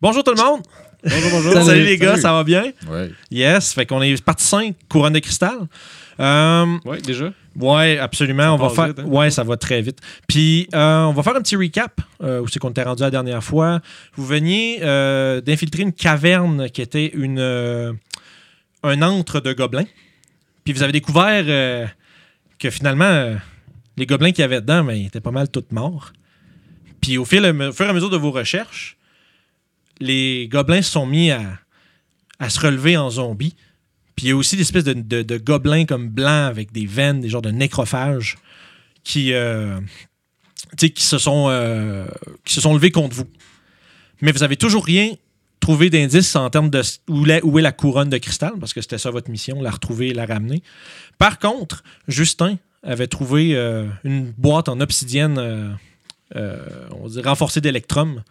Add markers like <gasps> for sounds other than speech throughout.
Bonjour tout le monde! Bonjour, bonjour. Salut, Salut, les gars, salut. ça va bien? Ouais. Yes, fait qu'on est parti 5, couronne de cristal. Euh, Ouais, déjà. ouais, absolument. On va faire. vite, hein? Ouais, ça va très vite. Puis, euh, on va faire un petit recap euh, où c'est qu'on était rendu la dernière fois. Vous veniez euh, d'infiltrer une caverne qui était une, euh, un antre de gobelins. Puis, vous avez découvert euh, que finalement, euh, les gobelins qu'il y avait dedans, ben, ils étaient pas mal tous morts. Puis, au, fil, au fur et à mesure de vos recherches, les gobelins se sont mis à, se relever en zombies. Puis il y a aussi des espèces de, gobelins comme blancs avec des veines, des genres de nécrophages qui, euh, euh, qui se sont levés contre vous. Mais vous avez toujours rien trouvé d'indice en termes de où, est la couronne de cristal, parce que c'était ça votre mission, la retrouver et la ramener. Par contre, Justin avait trouvé euh, une boîte en obsidienne, renforcée d'électrum,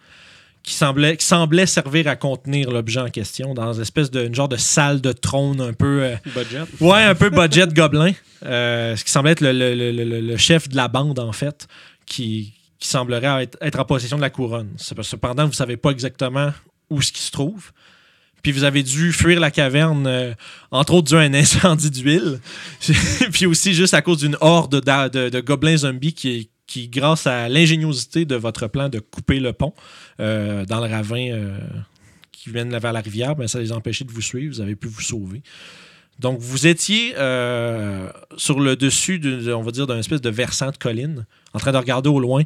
qui semblait, qui semblait servir à contenir l'objet en question dans une espèce de une genre de salle de trône un peu euh, Budget. ouais un peu budget gobelin euh, ce qui semblait être le, le- le- le- chef de la bande en fait qui, qui semblerait être, être en possession de la couronne cependant vous savez pas exactement où ce qui se trouve puis vous avez dû fuir la caverne, euh, entre autres dû à un incendie d'huile. <laughs> puis aussi juste à cause d'une horde d'a- de, de gobelins zombies qui, qui, grâce à l'ingéniosité de votre plan de couper le pont euh, dans le ravin euh, qui mène vers la rivière, ben, ça les a empêchés de vous suivre. Vous avez pu vous sauver. Donc, vous étiez euh, sur le dessus, de, on va dire, d'un espèce de versant de colline, en train de regarder au loin,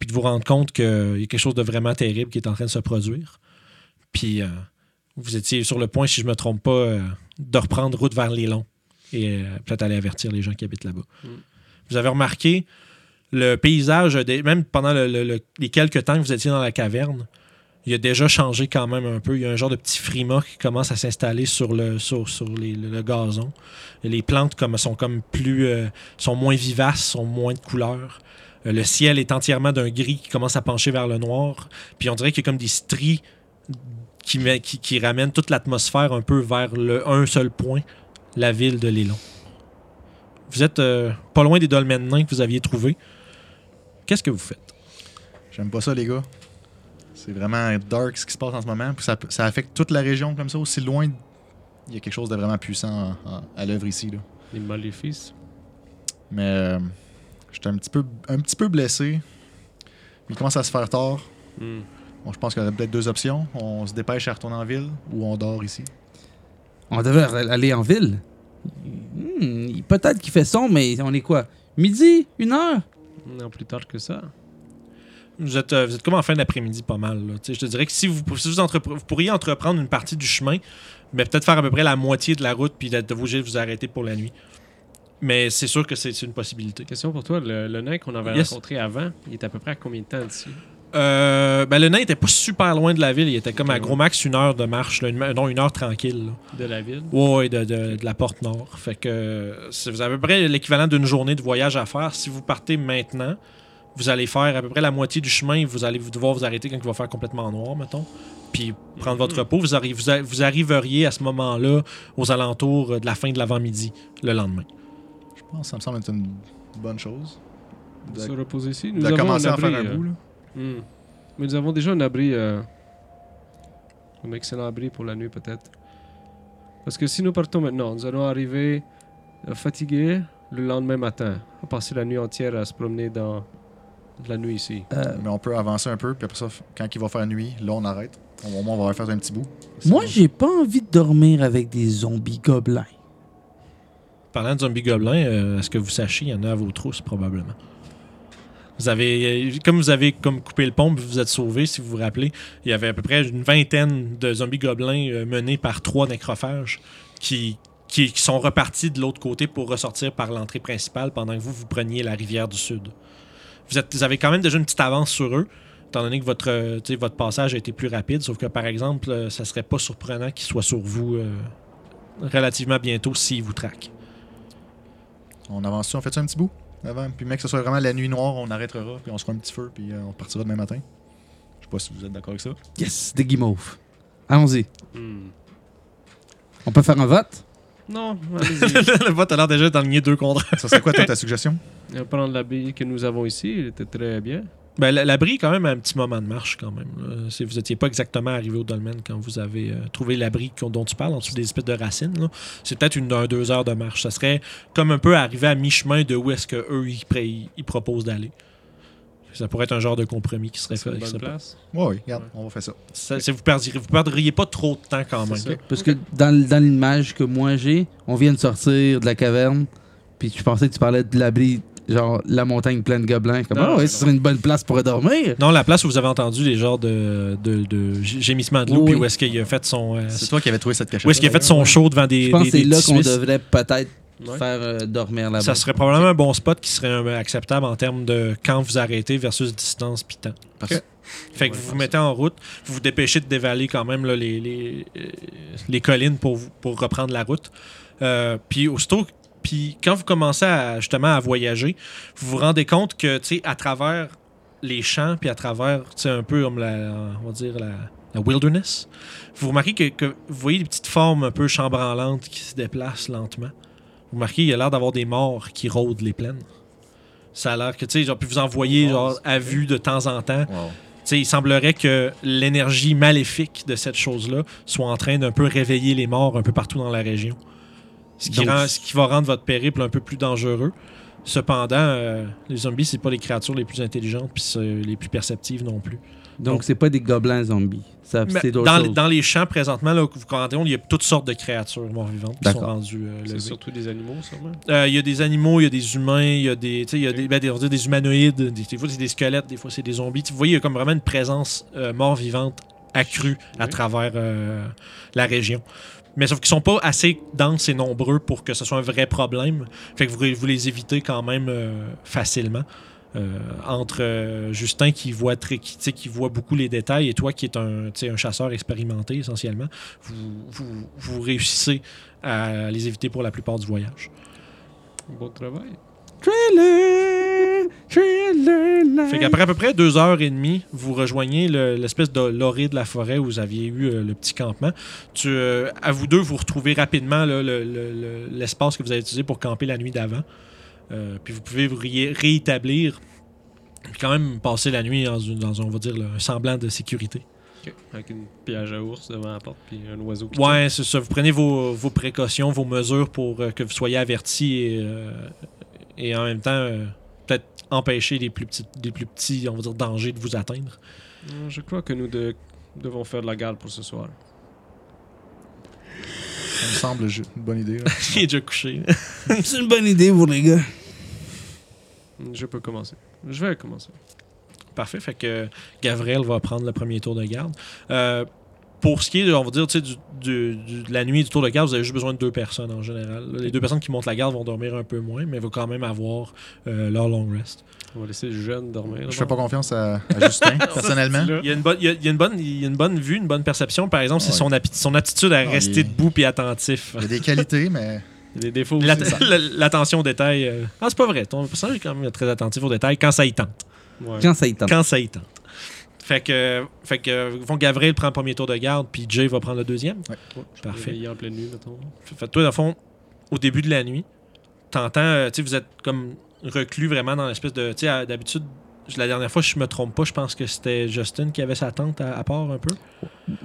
puis de vous rendre compte qu'il y a quelque chose de vraiment terrible qui est en train de se produire. Puis, vous étiez sur le point, si je ne me trompe pas, de reprendre route vers les longs et peut-être aller avertir les gens qui habitent là-bas. Mm. Vous avez remarqué le paysage, même pendant le- le- le- les quelques temps que vous étiez dans la caverne, il a déjà changé quand même un peu. Il y a un genre de petit frima qui commence à s'installer sur le, gazon. Les plantes sont comme plus euh, sont moins vivaces, sont moins de couleurs. Euh, le ciel est entièrement d'un gris qui commence à pencher vers le noir. Puis on dirait qu'il y a comme des stries qui, ramènent toute l'atmosphère un peu vers un seul point, la ville de Lélon. Vous êtes euh, pas loin des dolmens nains que vous aviez trouvés. Qu'est-ce que vous faites? J'aime pas ça, les gars. C'est vraiment dark ce qui se passe en ce moment. Puis ça, ça affecte toute la région comme ça, aussi loin. Il y a quelque chose de vraiment puissant à l'œuvre ici. Là. Les maléfices. Mais euh, j'étais un petit peu, un petit peu blessé. Il commence à se faire tard. Hmm. Bon, je pense qu'il y a peut-être deux options. On se dépêche à retourner en ville ou on dort ici. On devrait aller en ville? Hmm, Peut-être qu'il fait son, mais on est quoi? Midi? Une heure? Non, plus tard que ça. Vous êtes, euh, vous êtes comme en fin d'après-midi pas mal. là. Je te dirais que si vous, si vous, entrepre- vous pourriez entreprendre une partie du chemin, mais peut-être faire à peu près la moitié de la route puis d'être vous de vous arrêter pour la nuit. Mais c'est sûr que c'est c'est une possibilité. Question pour toi. Le, le nain qu'on avait Yes. rencontré avant, il est à peu près à combien de temps d'ici? Euh, ben, le nain était pas super loin de la ville. Il était comme à gros max une heure de marche. là, une- non, une heure tranquille. là. De la ville? Ouais, ouais, de, de- de la porte nord. Fait que euh, c'est- vous avez à peu près l'équivalent d'une journée de voyage à faire. Si vous partez maintenant, vous allez faire à peu près la moitié du chemin. Vous allez devoir vous arrêter quand il va faire complètement noir, mettons. Puis prendre votre Mhm. repos. Vous, arri- vous a- vous arriveriez à ce moment-là aux alentours euh, de la fin de l'avant-midi le lendemain. Je pense que ça me semble être une bonne chose. De se reposer ici? de commencer à faire un euh, bout. Là. Hmm. Mais nous avons déjà un abri. euh, un excellent abri pour la nuit, peut-être. Parce que si nous partons maintenant, nous allons arriver euh, fatigués le lendemain matin. Va passer la nuit entière à se promener dans la nuit ici. Euh, Mais on peut avancer un peu, puis après ça, quand il va faire nuit, là, on arrête. Au moins, on va faire un petit bout. moi, j'ai pas envie de dormir avec des zombies gobelins. Parlant de zombies gobelins, euh, à ce que vous sachiez, il y en a à vos trousses probablement? Vous avez, comme vous avez comme coupé le pont, vous êtes sauvé, si vous vous rappelez, il y avait à peu près une vingtaine de zombies gobelins euh, menés par trois nécrophages qui, qui, sont repartis de l'autre côté pour ressortir par l'entrée principale pendant que vous, vous preniez la rivière du Sud. Vous, êtes, vous avez quand même déjà une petite avance sur eux, étant donné que votre, euh, votre passage a été plus rapide, sauf que par exemple, euh, ça serait pas surprenant qu'ils soient sur vous relativement bientôt s'ils vous traquent. On avance on fait ça un petit bout? Avant. Puis, mec, que ce soit vraiment la nuit noire, on arrêtera, puis on se fera un petit feu, puis euh, on partira demain matin. Je sais pas si vous êtes d'accord avec ça. Yes, des guimauves. Allons-y. On peut faire un vote? Non, <laughs> allez-y. le vote a l'air déjà d'enligner deux contre. Ça serait quoi, toi, ta suggestion? Euh, Prendre l'abri que nous avons ici, il était très bien. Ben, la- l'abri est quand même un petit moment de marche quand même. là. Vous n'étiez pas exactement arrivé au dolmen quand vous avez euh, trouvé l'abri dont tu parles, en dessous des espèces de racines. là. C'est peut-être une un, deux heures de marche. Ça serait comme un peu arriver à mi-chemin de où est-ce qu'eux, ils, pré- ils- ils proposent d'aller. Ça pourrait être un genre de compromis qui serait fait. une bonne place? Ouais, oui, regarde, on va faire ça. Ça, vous, perdriez, vous perdriez pas trop de temps quand même. Parce que dans, dans l'image que moi j'ai, on vient de sortir de la caverne, puis je pensais que tu parlais de l'abri, genre la montagne pleine de gobelins. Comme, Non, ah ouais, non. ce serait une bonne place pour dormir. Non, la place où vous avez entendu les genres de, de, de gémissements de loup, Oui. puis où est-ce qu'il a fait son. euh, C'est toi qui avais trouvé cette cachette. où est-ce qu'il a fait son show devant des. Je pense que c'est là qu'on devrait peut-être Ouais. faire euh, dormir là-bas. Ça serait probablement un bon spot qui serait euh, acceptable en termes de quand vous arrêtez versus distance puis temps. Parfait. Fait que Ouais, vous vous mettez en route, vous vous dépêchez de dévaler quand même là, les, les, euh, les collines pour, pour reprendre la route. Euh, puis aussitôt, puis quand vous commencez à, justement à voyager, vous vous rendez compte que, tu sais, à travers les champs, puis à travers, tu sais, un peu comme la, on va dire, la, la wilderness, vous remarquez que, que vous voyez des petites formes un peu chambranlantes qui se déplacent lentement. Vous remarquez, il y a l'air d'avoir des morts qui rôdent les plaines. Ça a l'air que, tu sais, genre, puis vous en voyez, genre, à vue de temps en temps. Wow. Tu sais, il semblerait que l'énergie maléfique de cette chose-là soit en train d'un peu réveiller les morts un peu partout dans la région. Ce qui, Donc- rend- ce qui va rendre votre périple un peu plus dangereux. Cependant, euh, les zombies, c'est pas les créatures les plus intelligentes puis les plus perceptives non plus. Donc, c'est pas des gobelins zombies. Ça, dans, les- dans les champs, présentement, là, que vous comptez, il y a toutes sortes de créatures mort-vivantes qui sont rendues euh, C'est surtout des animaux, sûrement? Euh, Il y a des animaux, il y a des humains, il y a des, tu sais, il y a des, ben, des, on va dire des humanoïdes, des, des fois c'est des squelettes, des fois c'est des zombies. Tu- Vous voyez, il y a comme vraiment une présence euh, mort-vivante accrue à Oui. travers euh, la région. Mais sauf qu'ils sont pas assez denses et nombreux pour que ce soit un vrai problème. Fait que vous, vous les évitez quand même euh, facilement. Euh, entre euh, Justin qui voit très, qui, tu sais, qui voit beaucoup les détails et toi qui est un, tu sais, un chasseur expérimenté essentiellement, vous, vous, vous réussissez à les éviter pour la plupart du voyage. Bon travail. Trailer. Fait qu'après à peu près deux heures et demie, vous rejoignez le- l'espèce de l'orée de la forêt où vous aviez eu euh, le petit campement. Tu, euh, à vous deux, vous retrouvez rapidement là, le- le- le- l'espace que vous avez utilisé pour camper la nuit d'avant. Euh, puis vous pouvez vous ré- réétablir. Puis quand même passer la nuit dans, une- dans un, on va dire, là, un semblant de sécurité. Ok. Avec une piège à ours devant la porte, puis un oiseau qui Ouais, c'est ça. Vous prenez vos, vos précautions, vos mesures pour euh, que vous soyez avertis et, euh, et en même temps, euh, empêcher les plus, petits, les plus petits, on va dire, dangers de vous atteindre? Euh, Je crois que nous de- devons faire de la garde pour ce soir. Ça me semble une bonne idée. <laughs> Il est déjà couché. <laughs> C'est une bonne idée pour les gars. Je peux commencer. Je vais commencer. Parfait. Fait que Gabriel va prendre le premier tour de garde. Euh, pour ce qui est, de, on va dire, tu sais, du- du- du- de la nuit du tour de garde, vous avez juste besoin de deux personnes en général. Les deux personnes qui montent la garde vont dormir un peu moins, mais vont quand même avoir euh, leur long rest. On va laisser le jeune dormir. Je fais pas confiance à, à Justin, <laughs> personnellement. Il y a une bonne, il y a- il y a une bonne, il y a une bonne vue, une bonne perception. Par exemple, c'est Ouais. son, aptitude à Ah, rester il debout et attentif. Il y a des qualités, mais <laughs> Il y a des défauts L'attention aux détails. euh, Ah, c'est pas vrai. Ton personnage est quand même très attentif aux détails quand ça y tente. Ouais. Quand ça y tente. Quand ça y tente. Fait que, fait que Gabriel prend le premier tour de garde, puis Jay va prendre le deuxième. Ouais, je peux Parfait. réveiller en pleine nuit, mettons. Fait que toi, dans le fond, au début de la nuit, t'entends, euh, tu sais, vous êtes comme reclus vraiment dans l'espèce de. Tu sais, d'habitude, la dernière fois, je me trompe pas, je pense que c'était Justin qui avait sa tente à, à part un peu.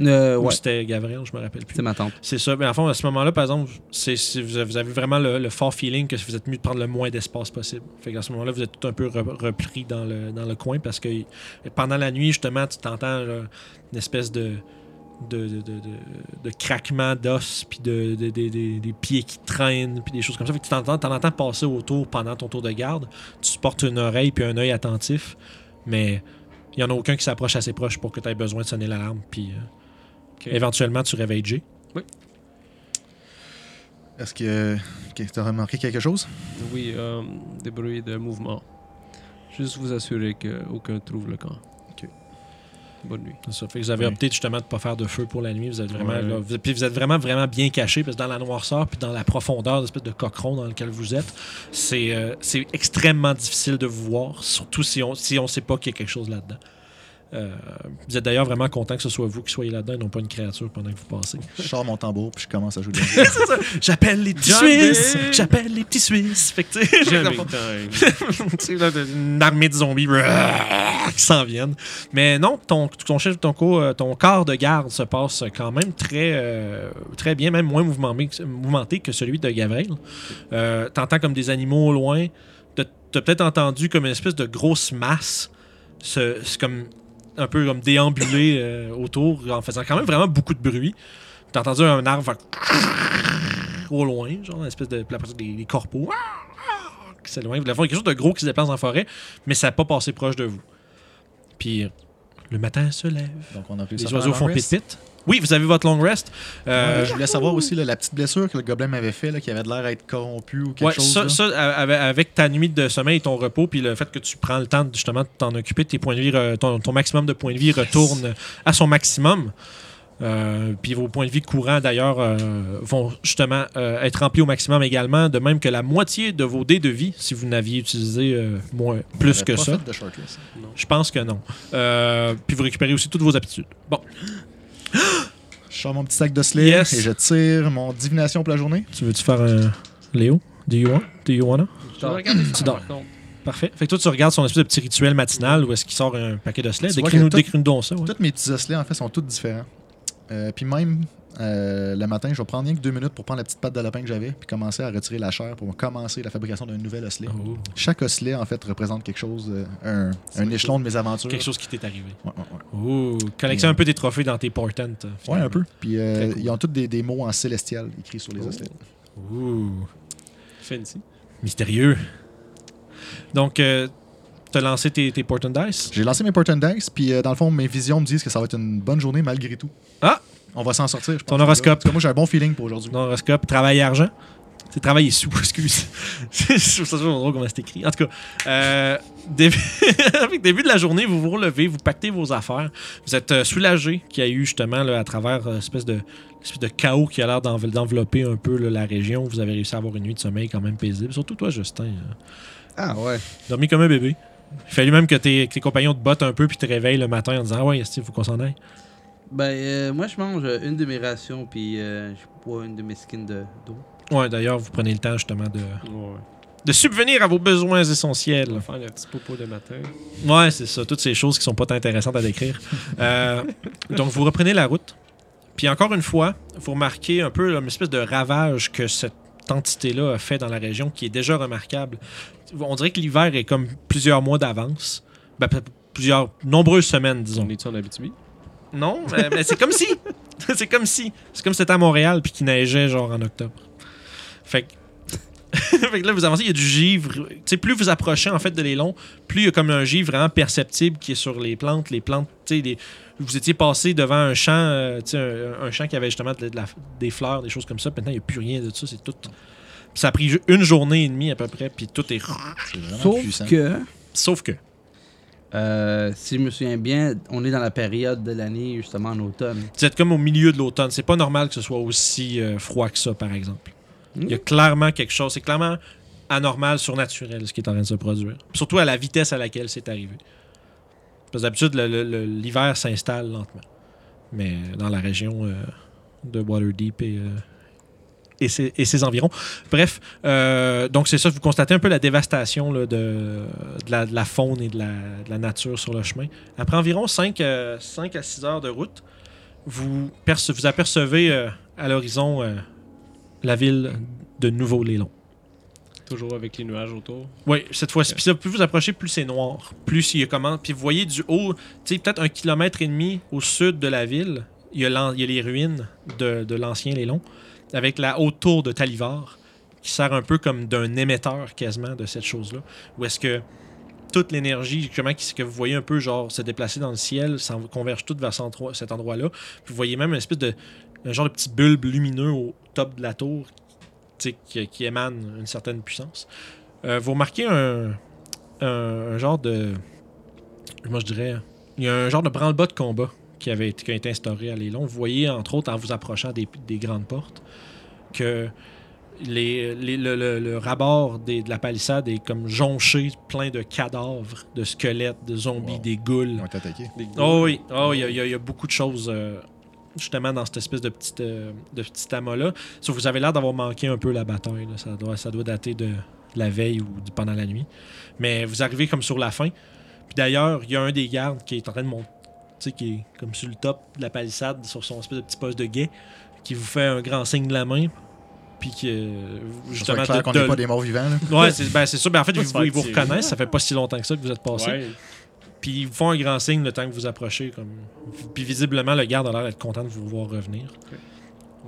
Euh, Ou ouais, c'était Gabriel, je me rappelle plus. c'est ma tante. C'est ça. Mais en fond, à ce moment-là, par exemple, c'est, vous avez vous avez vraiment le, le fort feeling que vous êtes mieux de prendre le moins d'espace possible. Fait qu'à ce moment-là, vous êtes tout un peu re- repris dans le, dans le coin parce que pendant la nuit, justement, tu t'entends une espèce de. De, de, de, de- de craquement d'os, puis de, de- de- de- des pieds qui traînent, puis des choses comme ça. Fait que tu t'entends, t'en entends passer autour pendant ton tour de garde. Tu portes une oreille puis un œil attentif, mais il n'y en a aucun qui s'approche assez proche pour que tu aies besoin de sonner l'alarme. Puis euh, éventuellement, tu réveilles Jay. est-ce que tu as remarqué quelque chose? Oui, euh, des bruits de mouvement. Juste vous assurer qu'aucun trouve le camp. Bonne nuit. C'est ça. Fait que vous avez Oui. opté justement de ne pas faire de feu pour la nuit. Vous êtes vraiment Ouais. là, vous- puis vous êtes vraiment vraiment bien caché parce que dans la noirceur puis dans la profondeur, l'espèce de cochon dans lequel vous êtes, c'est euh, c'est extrêmement difficile de vous voir, surtout si on si on sait pas qu'il y a quelque chose là-dedans. Euh, vous êtes d'ailleurs vraiment content que ce soit vous qui soyez là-dedans et non pas une créature pendant que vous passez. Je sors mon tambour puis je commence à jouer de la musique. J'appelle les petits John Suisses! Day! J'appelle les petits Suisses! Fait que, tu sais, <laughs> une armée de zombies <laughs> qui s'en viennent. Mais non, ton, ton chef, ton, euh, ton corps de garde se passe quand même très, euh, très bien, même moins mouvementé, que celui de Gavril. Euh, T'entends comme des animaux au loin. T'as peut-être entendu comme une espèce de grosse masse. comme un peu comme déambuler autour en faisant quand même vraiment beaucoup de bruit. T'as entendu un arbre <laughs> au loin, genre une espèce de des, des corbeaux <laughs> qui s'éloignent. Vous quelque chose de gros qui se déplace en forêt, mais ça n'a pas passé proche de vous. Puis le matin se lève. Donc, on a Les oiseaux font pit-pit. Oui, vous avez votre long rest. Euh, Ouais, je voulais savoir aussi là, la petite blessure que le gobelin m'avait fait, là, qui avait l'air d'être corrompu ou quelque ouais, chose. ça, avec, ta nuit de sommeil et ton repos, puis le fait que tu prends le temps de, justement de t'en occuper, tes points de vie, ton maximum de points de vie retourne à son maximum. Euh, puis vos points de vie courants, d'ailleurs, euh, vont justement euh, être remplis au maximum également, de même que la moitié de vos dés de vie, si vous n'aviez utilisé euh, moins, plus que pas ça. fait de shortlist. Je pense que non. Euh, puis vous récupérez aussi toutes vos aptitudes. Bon, <gasps> Je sors mon petit sac d'osselets Yes. et je tire mon divination pour la journée. tu veux-tu faire un. Léo? Do you want? Do you wanna? Je Tu dors. par. Parfait. Fait que toi, tu regardes son espèce de petit rituel matinal où est-ce qu'il sort un paquet de vois Décris-nous donc ça. ouais. Tous mes petits osselets, en fait, sont tous différents. Euh, puis même euh, le matin, je vais prendre rien que deux minutes pour prendre la petite patte de lapin que j'avais, puis commencer à retirer la chair pour commencer la fabrication d'un nouvel osselet. Oh. Chaque osselet, en fait, représente quelque chose, euh, un, un échelon de mes aventures. Quelque chose qui t'est arrivé. Ouais, ouais, ouais. Oh. Collectionne un peu des trophées dans tes portents. Ouais, un peu. Puis euh, cool. ils ont tous des, des mots en célestial écrits sur les Oh. osselets. Ouh. Fancy. Mystérieux. Donc, t'as lancé tes, tes portent dice? J'ai lancé mes Portent Dice, puis euh, dans le fond, mes visions me disent que ça va être une bonne journée malgré tout. Ah! On va s'en sortir, je. Ton horoscope. Cas, moi, j'ai un bon feeling pour aujourd'hui. Ton horoscope, travail et argent. C'est travail et sous, <laughs> excuse. Je trouve ça toujours drôle comment c'est écrit. En tout cas, euh, début, <laughs> avec le début de la journée, vous vous relevez, vous pactez vos affaires. Vous êtes euh, soulagé qu'il y a eu justement là, à travers euh, espèce de espèce de chaos qui a l'air d'envel- d'envelopper un peu là, la région. Vous avez réussi à avoir une nuit de sommeil quand même paisible. Surtout toi, Justin. euh, Ah ouais. dormi comme un bébé. Il fallu même que tes, que tes compagnons te bottent un peu puis te réveillent le matin en disant Ah ouais, il faut qu'on s'en aille? Ben, euh, moi, je mange euh, une de mes rations, puis euh, je bois une de mes skins de- d'eau. Ouais, d'ailleurs, vous prenez le temps justement de, Ouais. de subvenir à vos besoins On essentiels. va faire le petit popo de matin. Ouais, c'est ça. Toutes ces choses qui sont pas intéressantes à décrire. Euh, <laughs> donc, vous reprenez la route. Puis encore une fois, vous remarquez un peu là, une espèce de ravage que cette entité-là a fait dans la région qui est déjà remarquable. On dirait que l'hiver est comme plusieurs mois d'avance. Ben, plusieurs, nombreuses semaines, disons. On est-tu en Abitibi? Non, mais, mais c'est comme si. <laughs> c'est comme si. C'est comme si c'était à Montréal puis qu'il neigeait genre en octobre. Fait que. <laughs> fait que là, vous avancez, il y a du givre. Tu sais, plus vous approchez en fait de l'élan, plus il y a comme un givre vraiment perceptible qui est sur les plantes. Les plantes, tu sais, les- vous étiez passé devant un champ, euh, tu sais, un, un champ qui avait justement de la- des fleurs, des choses comme ça. Puis Maintenant, il n'y a plus rien de ça. C'est tout. Ça a pris une journée et demie à peu près, puis tout est. Sauf puissant. que, Sauf que. euh, si je me souviens bien, on est dans la période de l'année, justement, en automne. Vous êtes comme au milieu de l'automne. C'est pas normal que ce soit aussi euh, froid que ça, par exemple. Il y a clairement quelque chose. C'est clairement anormal, surnaturel, ce qui est en train de se produire. Surtout à la vitesse à laquelle c'est arrivé. Parce que d'habitude, l'hiver s'installe lentement. Mais dans la région euh, de Waterdeep et, euh, et, ses, et ses environs. Bref, euh, donc c'est ça, vous constatez un peu la dévastation là, de, de la, faune et de la, nature sur le chemin. Après environ 5, à 6 heures de route, vous, vous apercevez euh, à l'horizon euh, la ville de Nouveau-Lélon. Toujours avec les nuages autour. Oui, cette fois-ci. Puis ça, plus vous approchez, plus c'est noir. Plus il y a comment. Puis vous voyez du haut, tu sais, peut-être un kilomètre et demi au sud de la ville, il y a, l'an- il y a les ruines de, de l'ancien Lélon, avec la haute tour de Talivar, qui sert un peu comme d'un émetteur quasiment de cette chose-là. Où est-ce que toute l'énergie, justement, que vous voyez un peu genre se déplacer dans le ciel, s'en converge toute vers cet endroit- cet endroit-là. Puis vous voyez même une espèce de. Un genre de petit bulbe lumineux au top de la tour qui, qui émane une certaine puissance. Euh, vous remarquez un, un, un genre de. Moi, je dirais. Il y a un genre de branle-bas de combat qui, avait été, qui a été instauré à Lélon. Vous voyez, entre autres, en vous approchant des, des grandes portes, que les, les- le, le- le rabord des- de la palissade est comme jonché, plein de cadavres, de squelettes, de zombies, Wow. des ghouls. Ils ont été attaqués. Des Oh oui, oh, il y, a- il y a- il y a beaucoup de choses euh, justement dans cette espèce de petite, euh, de petit amas-là. Sauf que vous avez l'air d'avoir manqué un peu la bataille. là. Ça, doit, ça doit dater de la veille ou de pendant la nuit. Mais vous arrivez comme sur la fin. Puis d'ailleurs, il y a un des gardes qui est en train de monter, tu sais, qui est comme sur le top de la palissade, sur son espèce de petit poste de guet, qui vous fait un grand signe de la main. Puis que euh, Justement, justement. clair de- qu'on de- n'est pas des morts vivants. là. Ouais, c'est ben, c'est sûr. Ben, en fait, <laughs> ils vous, ils vous reconnaissent. Ça fait pas si longtemps que ça que vous êtes passé. Ouais. Puis ils vous font un grand signe le temps que vous approchez. Comme... Puis visiblement, le garde a l'air d'être content de vous voir revenir.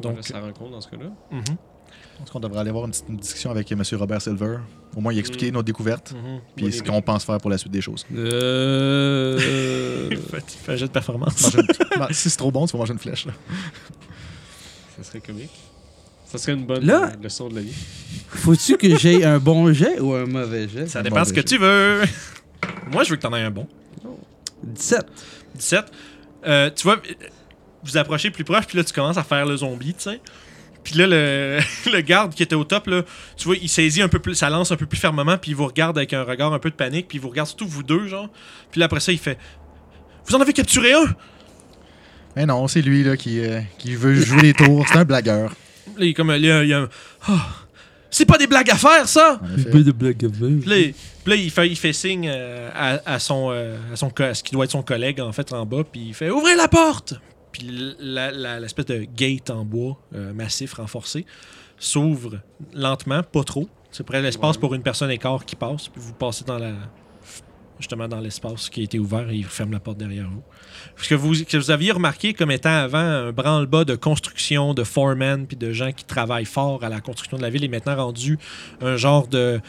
Donc, Donc- ça rencontre dans ce cas-là. Mhm, Je pense qu'on devrait aller avoir une petite discussion avec M. Robert Silver. Au moins, y expliquer Mm. nos découvertes. mhm. Puis ce qu'on pense faire pour la suite des choses. Euh... <laughs> Faites faites un jet de performance. Manger une- Non, si c'est trop bon, tu vas manger une flèche. là. Ça serait comique. Ça serait une bonne Là- euh, leçon de la vie. Faut-tu que j'aie un bon jet ou un mauvais jet? Ça Un dépend de ce que tu veux. Moi, je veux que t'en aies un bon. 17. 17. Euh, tu vois, vous approchez plus proche, puis là, tu commences à faire le zombie, tu sais. Puis là, le, <laughs> le garde qui était au top, là, tu vois, il saisit un peu plus, ça lance un peu plus fermement, puis il vous regarde avec un regard un peu de panique, puis il vous regarde surtout vous deux, genre. Puis là, après ça, il fait Vous en avez capturé un Mais non, c'est lui là, qui, euh, qui veut jouer les tours. C'est un blagueur. Là, il est comme, là, il y a, il y a un Ah, C'est pas des blagues à faire, ça En Un effet. peu de blague à faire. Puis là, il- puis là, il fait, il fait signe euh, à, à son, euh, à son co- à ce qui doit être son collègue, en fait, en bas, puis il fait Ouvrez la porte Puis l'espèce de gate en bois euh, massif renforcé s'ouvre lentement, pas trop. C'est près de l'espace Ouais. pour une personne écart qui passe, puis vous passez dans la justement dans l'espace qui a été ouvert et il ferme la porte derrière vous. Ce que vous, que vous aviez remarqué comme étant avant un branle-bas de construction, de foremen, puis de gens qui travaillent fort à la construction de la ville est maintenant rendu un genre de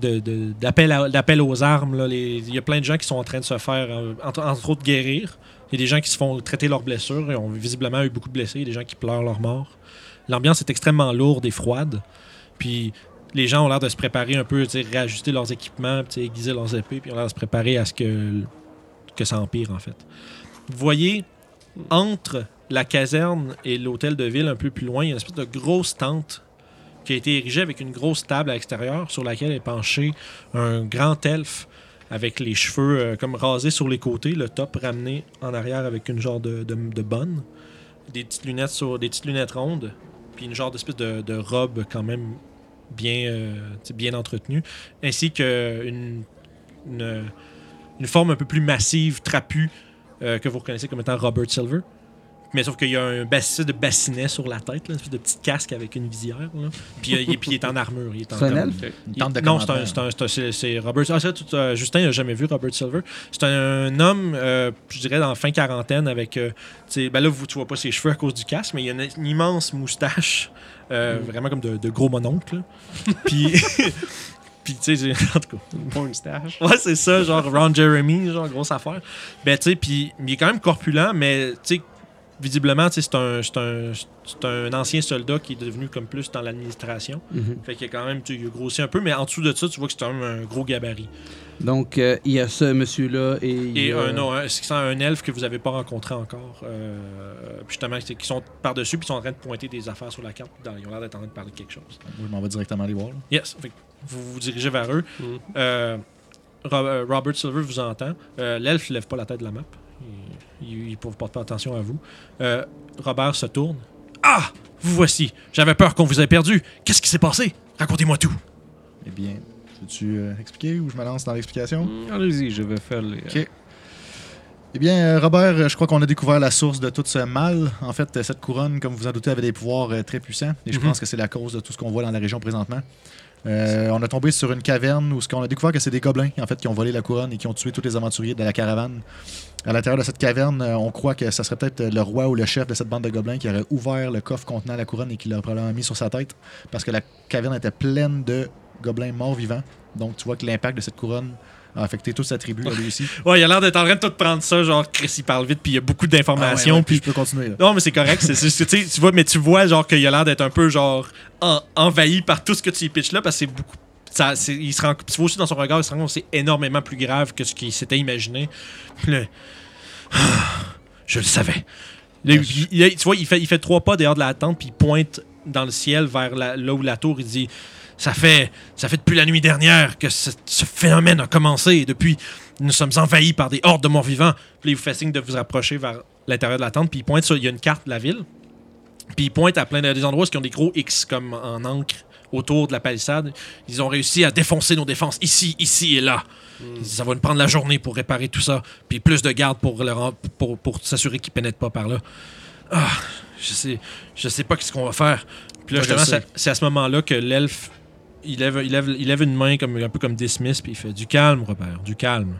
d'appel aux armes. Il y a plein de gens qui sont en train de se faire, euh, entre, entre autres, guérir. Il y a des gens qui se font traiter leurs blessures et ont visiblement eu beaucoup de blessés. Il y a des gens qui pleurent leur mort. L'ambiance est extrêmement lourde et froide. Puis les gens ont l'air de se préparer un peu, réajuster leurs équipements, aiguiser leurs épées, puis ont l'air de se préparer à ce que, que ça empire, en fait. Vous voyez, entre la caserne et l'hôtel de ville, un peu plus loin, il y a une espèce de grosse tente qui a été érigée avec une grosse table à l'extérieur sur laquelle est penché un grand elfe avec les cheveux euh, comme rasés sur les côtés, le top ramené en arrière avec une genre de, de, bonne, des petites lunettes sur des petites lunettes rondes, puis une genre d'espèce de, de robe quand même bien, euh, bien entretenue, ainsi qu'une une, une forme un peu plus massive, trapue, euh, que vous reconnaissez comme étant Robert Silver. Mais sauf qu'il y a un bassin de bassinet sur la tête, là, une espèce de petit casque avec une visière. Là. Puis, euh, il, est- puis il est en armure. Il est en C'est un elfe? De non, c'est un- c'est un- c'est un- c'est- c'est Robert. Ah, ça, tout, euh, Justin n'a jamais vu Robert Silver. C'est un, homme, euh, je dirais, dans la fin quarantaine, avec. euh, tu sais, ben là, vous, tu vois pas ses cheveux à cause du casque, mais il y a une, une immense moustache, euh, vraiment comme de, de gros mononcle. là. <laughs> Puis. Puis, tu sais, j'ai- en tout cas. Une porn stash. Ouais, c'est ça, genre Ron Jeremy, genre grosse affaire. Ben, tu sais, puis il est quand même corpulent, mais tu sais, visiblement, c'est un, ancien soldat qui est devenu comme plus dans l'administration. Mhm. Fait qu'il a quand même, tu sais, il a grossi un peu, mais en dessous de ça, tu vois que c'est quand même un gros gabarit. Donc, euh, il y a ce monsieur-là et. Et a- un, non, un, c'est un elfe que vous n'avez pas rencontré encore. Euh, puis justement, qui sont par-dessus, puis ils sont en train de pointer des affaires sur la carte. Dans- ils ont l'air d'être en train de parler de quelque chose. Moi, je m'en vais directement les voir. là. Yes. Fait que vous vous dirigez vers eux. Mhm. Euh, euh, Robert Silver vous entend. Euh, L'elfe ne lève pas la tête de la map. Il, il, il porte pas attention à vous. Euh, Robert se tourne. Ah! Vous voici. J'avais peur qu'on vous ait perdu. Qu'est-ce qui s'est passé? Racontez-moi tout. Eh bien, veux-tu euh, expliquer ou je me lance dans l'explication? Mm, Allez-y, je vais faire les. Ok. Eh bien, euh, Robert, je crois qu'on a découvert la source de tout ce mal. En fait, cette couronne, comme vous en doutez, avait des pouvoirs très puissants. Et je Mhm. pense que c'est la cause de tout ce qu'on voit dans la région présentement. Euh, on a tombé sur une caverne où ce qu'on a découvert que c'est des gobelins en fait qui ont volé la couronne et qui ont tué tous les aventuriers de la caravane. À l'intérieur de cette caverne, euh, on croit que ça serait peut-être le roi ou le chef de cette bande de gobelins qui aurait ouvert le coffre contenant la couronne et qui l'aurait probablement mis sur sa tête parce que la caverne était pleine de gobelins morts vivants. Donc tu vois que l'impact de cette couronne a affecté toute sa tribu, lui aussi. <laughs> Ouais, il a l'air d'être en train de tout prendre ça. Genre, Chris, il parle vite, puis il y a beaucoup d'informations. Ah ouais, ouais, puis je peux continuer là. Non, mais c'est correct. c'est tu vois, mais tu vois, genre, qu'il a l'air d'être un peu, genre, en- envahi par tout ce que tu y pitches là, parce que c'est beaucoup. Ça, il se rend, tu vois aussi dans son regard, il se rend compte que c'est énormément plus grave que ce qu'il s'était imaginé. <sighs> Je le savais. Il- il- tu vois, il fait, il fait trois pas dehors de la tente, puis il pointe dans le ciel vers la- là où la tour. Il dit ça fait, ça fait depuis la nuit dernière que ce, ce phénomène a commencé. Et depuis, nous sommes envahis par des hordes de morts vivants. Puis il vous fait signe de vous approcher vers l'intérieur de la tente. Puis il pointe sur. Il y a une carte de la ville. Puis il pointe à plein de, des endroits où ils ont des gros X comme en encre autour de la palissade. Ils ont réussi à défoncer nos défenses ici, ici et là. Dit, Ça va nous prendre la journée pour réparer tout ça. Puis plus de gardes pour, pour, pour s'assurer qu'ils pénètrent pas par là. Ah, je sais, je sais pas ce qu'on va faire. Puis là, justement, c'est à ce moment-là que l'elfe, il lève, il, lève, il lève une main comme, un peu comme dismiss, puis il fait du calme, Robert, du calme.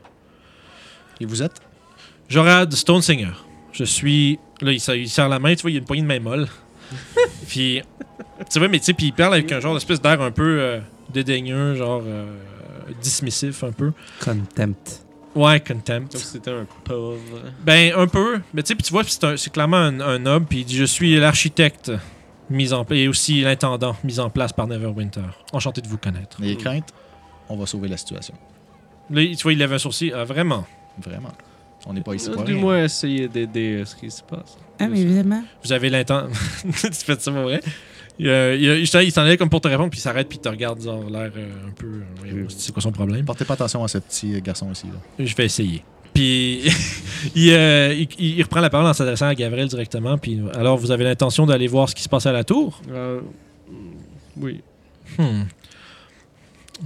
Et vous êtes? Jorad Stonesinger. Je suis. Là, il, serre- il serre la main, tu vois, il y a une poignée de main molle. <laughs> puis, tu vois, mais tu sais, puis il parle avec un genre d'espèce d'air un peu euh, dédaigneux, genre euh, dismissif un peu. Contempt. Ouais, contempt. Comme si c'était un pauvre. Ben, un peu. Mais tu sais, puis tu vois, puis c'est clairement un, un noble, puis il dit Je suis l'architecte mis en et aussi l'intendant mis en place par Neverwinter. Enchanté de vous connaître. Les craintes On va sauver la situation. Là, tu vois, il lève un sourcil. Ah, vraiment? Vraiment. On n'est pas ici pour Du rien. moins essayer d'aider euh, ce qui se passe? Ah, mais évidemment. Vous avez l'intention. <laughs> tu fais ça, pour vrai? Il, euh, il, il s'en- il s'en allait comme pour te répondre, puis il s'arrête, puis il te regarde, genre, l'air euh, un peu. euh, c'est quoi son problème? Portez pas attention à ce petit garçon ici. Là. Je vais essayer. Puis <laughs> il, euh, il- il reprend la parole en s'adressant à Gabriel directement. Puis alors, vous avez l'intention d'aller voir ce qui se passe à la tour? Euh, oui. Hmm.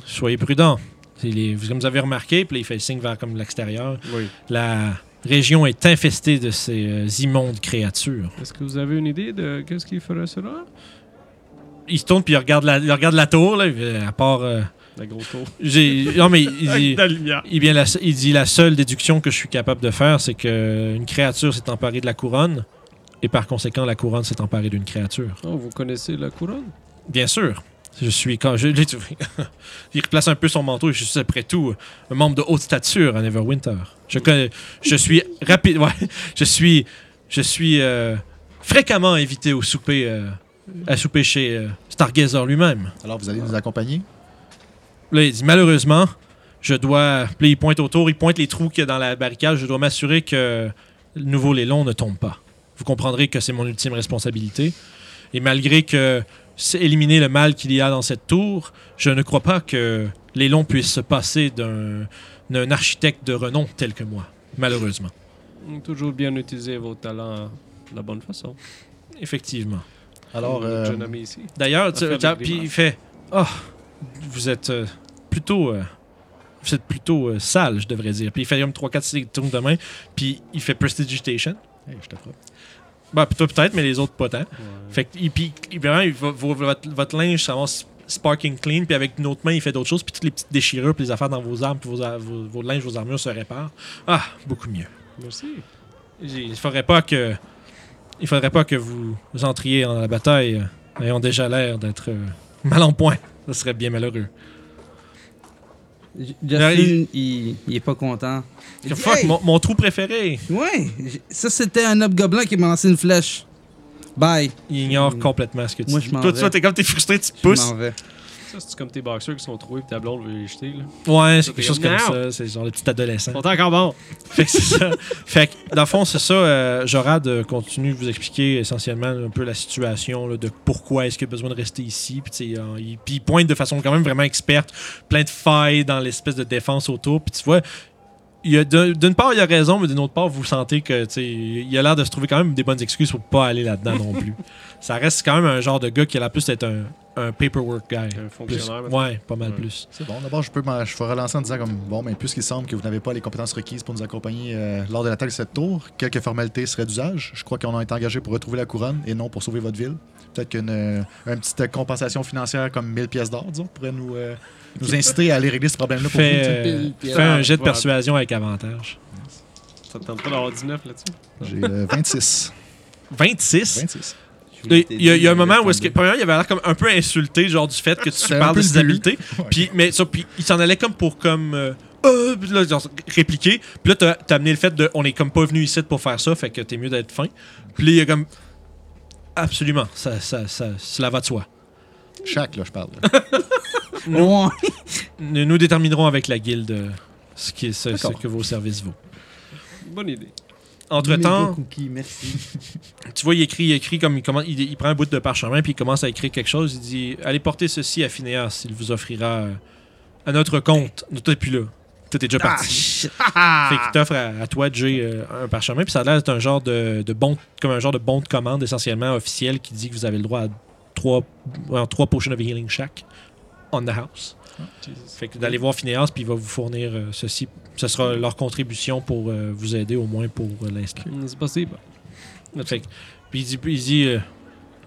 Soyez prudent. Il est- comme vous avez remarqué, puis il fait le signe vers comme l'extérieur. Oui. La région est infestée de ces euh, immondes créatures. Est-ce que vous avez une idée de qu'est-ce qui ferait cela? Il se tourne puis il regarde la, il regarde la tour. Là, à part, La grosse tour. j'ai, non mais il dit, la lumière. il, bien, la, il dit la seule déduction que je suis capable de faire, c'est que une créature s'est emparée de la couronne et par conséquent la couronne s'est emparée d'une créature. Oh, vous connaissez la couronne? Bien sûr. Je suis quand je, <laughs> il replace un peu son manteau. Je suis après tout un membre de haute stature à Neverwinter. Je connais, je suis rapide. Ouais, je suis, je suis euh, fréquemment invité au souper, euh, à souper chez euh, Stargazer lui-même. Alors, vous allez nous accompagner? Là, il dit malheureusement, je dois. Puis là, il pointe autour, il pointe les trous qu'il y a dans la barricade. Je dois m'assurer que le nouveau Lélon ne tombe pas. Vous comprendrez que c'est mon ultime responsabilité. Et malgré que c'est éliminer le mal qu'il y a dans cette tour, je ne crois pas que Lélon puisse se passer d'un d'un architecte de renom tel que moi. Malheureusement. Toujours bien utiliser vos talents de la bonne façon. Effectivement. Alors, euh, jeune ami ici. D'ailleurs, puis il fait Oh, vous êtes euh, plutôt. euh, vous êtes plutôt euh, sale, je devrais dire. Puis il fait comme 3-4 tours de main. Puis il fait Prestidigitation. hey, je frappe. Bah, puis toi peut-être, mais les autres pas tant. Ouais. Fait que, il- puis, vraiment, il va- votre, votre linge s'avance sparking clean. Puis avec une autre main, il fait d'autres choses. Puis toutes les petites déchirures, puis les affaires dans vos armes, puis vos, vos, vos linges, vos armures se réparent. Ah, beaucoup mieux. Merci. Il faudrait pas que. Il faudrait pas que vous, vous entriez dans la bataille euh, ayant déjà l'air d'être euh, mal en point. Ça serait bien malheureux. Justin, il... il est pas content. Il Que dit, fuck, Hey! mon, mon trou préféré. Ouais, ça c'était un hobgoblin qui m'a lancé une flèche. Bye. Il ignore complètement ce que tu Moi, dis. je m'en Toi, tu t'es comme t'es frustré, tu Je pousses. m'en vais. Ça, c'est comme tes boxers qui sont troués et ta blonde veut les jeter. Là. Ouais, c'est quelque chose comme, ça. C'est genre le petit adolescent. Sont encore bons. Fait que c'est ça. Fait que, dans le fond, c'est ça. Euh, Jorad continue de vous expliquer essentiellement un peu la situation là, de pourquoi est-ce qu'il a besoin de rester ici. Puis, euh, il, puis il pointe de façon quand même vraiment experte, plein de failles dans l'espèce de défense autour. Puis tu vois, il y a d'un- d'une part, il a raison, mais d'une autre part, vous sentez que il a l'air de se trouver quand même des bonnes excuses pour pas aller là-dedans non plus. <laughs> Ça reste quand même un genre de gars qui a l'air plus d'être un, un paperwork guy. Un fonctionnaire. Ouais, pas mal Ouais. plus. C'est bon. D'abord, je peux je vais relancer en disant comme bon, mais puisqu'il semble que vous n'avez pas les compétences requises pour nous accompagner euh, lors de l'attaque de cette tour, quelques formalités seraient d'usage. Je crois qu'on a été engagé pour retrouver la couronne et non pour sauver votre ville. Peut-être qu'une euh, une petite compensation financière comme 1000 pièces d'or, disons, pourrait nous, euh, nous inciter à aller régler ce problème-là pour vous. Fais, euh, un jet de persuasion avec avantage. Ça te tente pas d'avoir 19 là-dessus? J'ai euh, 26. 26? 26. Il y, a, il y a un moment où est-ce que premièrement il avait l'air comme un peu insulté genre du fait que tu parles de habiletés <laughs> puis mais ça puis il s'en allait comme pour comme euh, Euh, là, genre, répliquer. Puis là t'as t'as amené le fait de on est comme pas venu ici pour faire ça fait que t'es mieux d'être fin. Puis là il y a comme absolument ça ça ça cela va de soi. Chaque, là, je parle. là. <laughs> <laughs> Nous, nous déterminerons avec la guilde euh, ce qui est ce, que vos services vaut. Bonne idée. Entre temps Méga cookie, merci. <laughs> tu vois, il écrit, il écrit comme il, commence, il, il prend un bout de parchemin puis il commence à écrire quelque chose. Il dit Allez porter ceci à Phineas, il vous offrira euh, à notre compte. Tout est plus là. Tout est déjà Ah, parti. <laughs> Fait qu'il t'offre à, à toi, Jay, euh, un parchemin. Puis ça a l'air d'être un genre de, de bon, comme un genre de bon de commande essentiellement officiel qui dit que vous avez le droit à trois, trois potions of healing chaque on the house. Fait que d'aller voir Phineas puis il va vous fournir euh, ceci. Ce sera leur contribution pour euh, vous aider au moins pour euh, l'instant. C'est possible. Fait que- puis il dit, il dit, euh,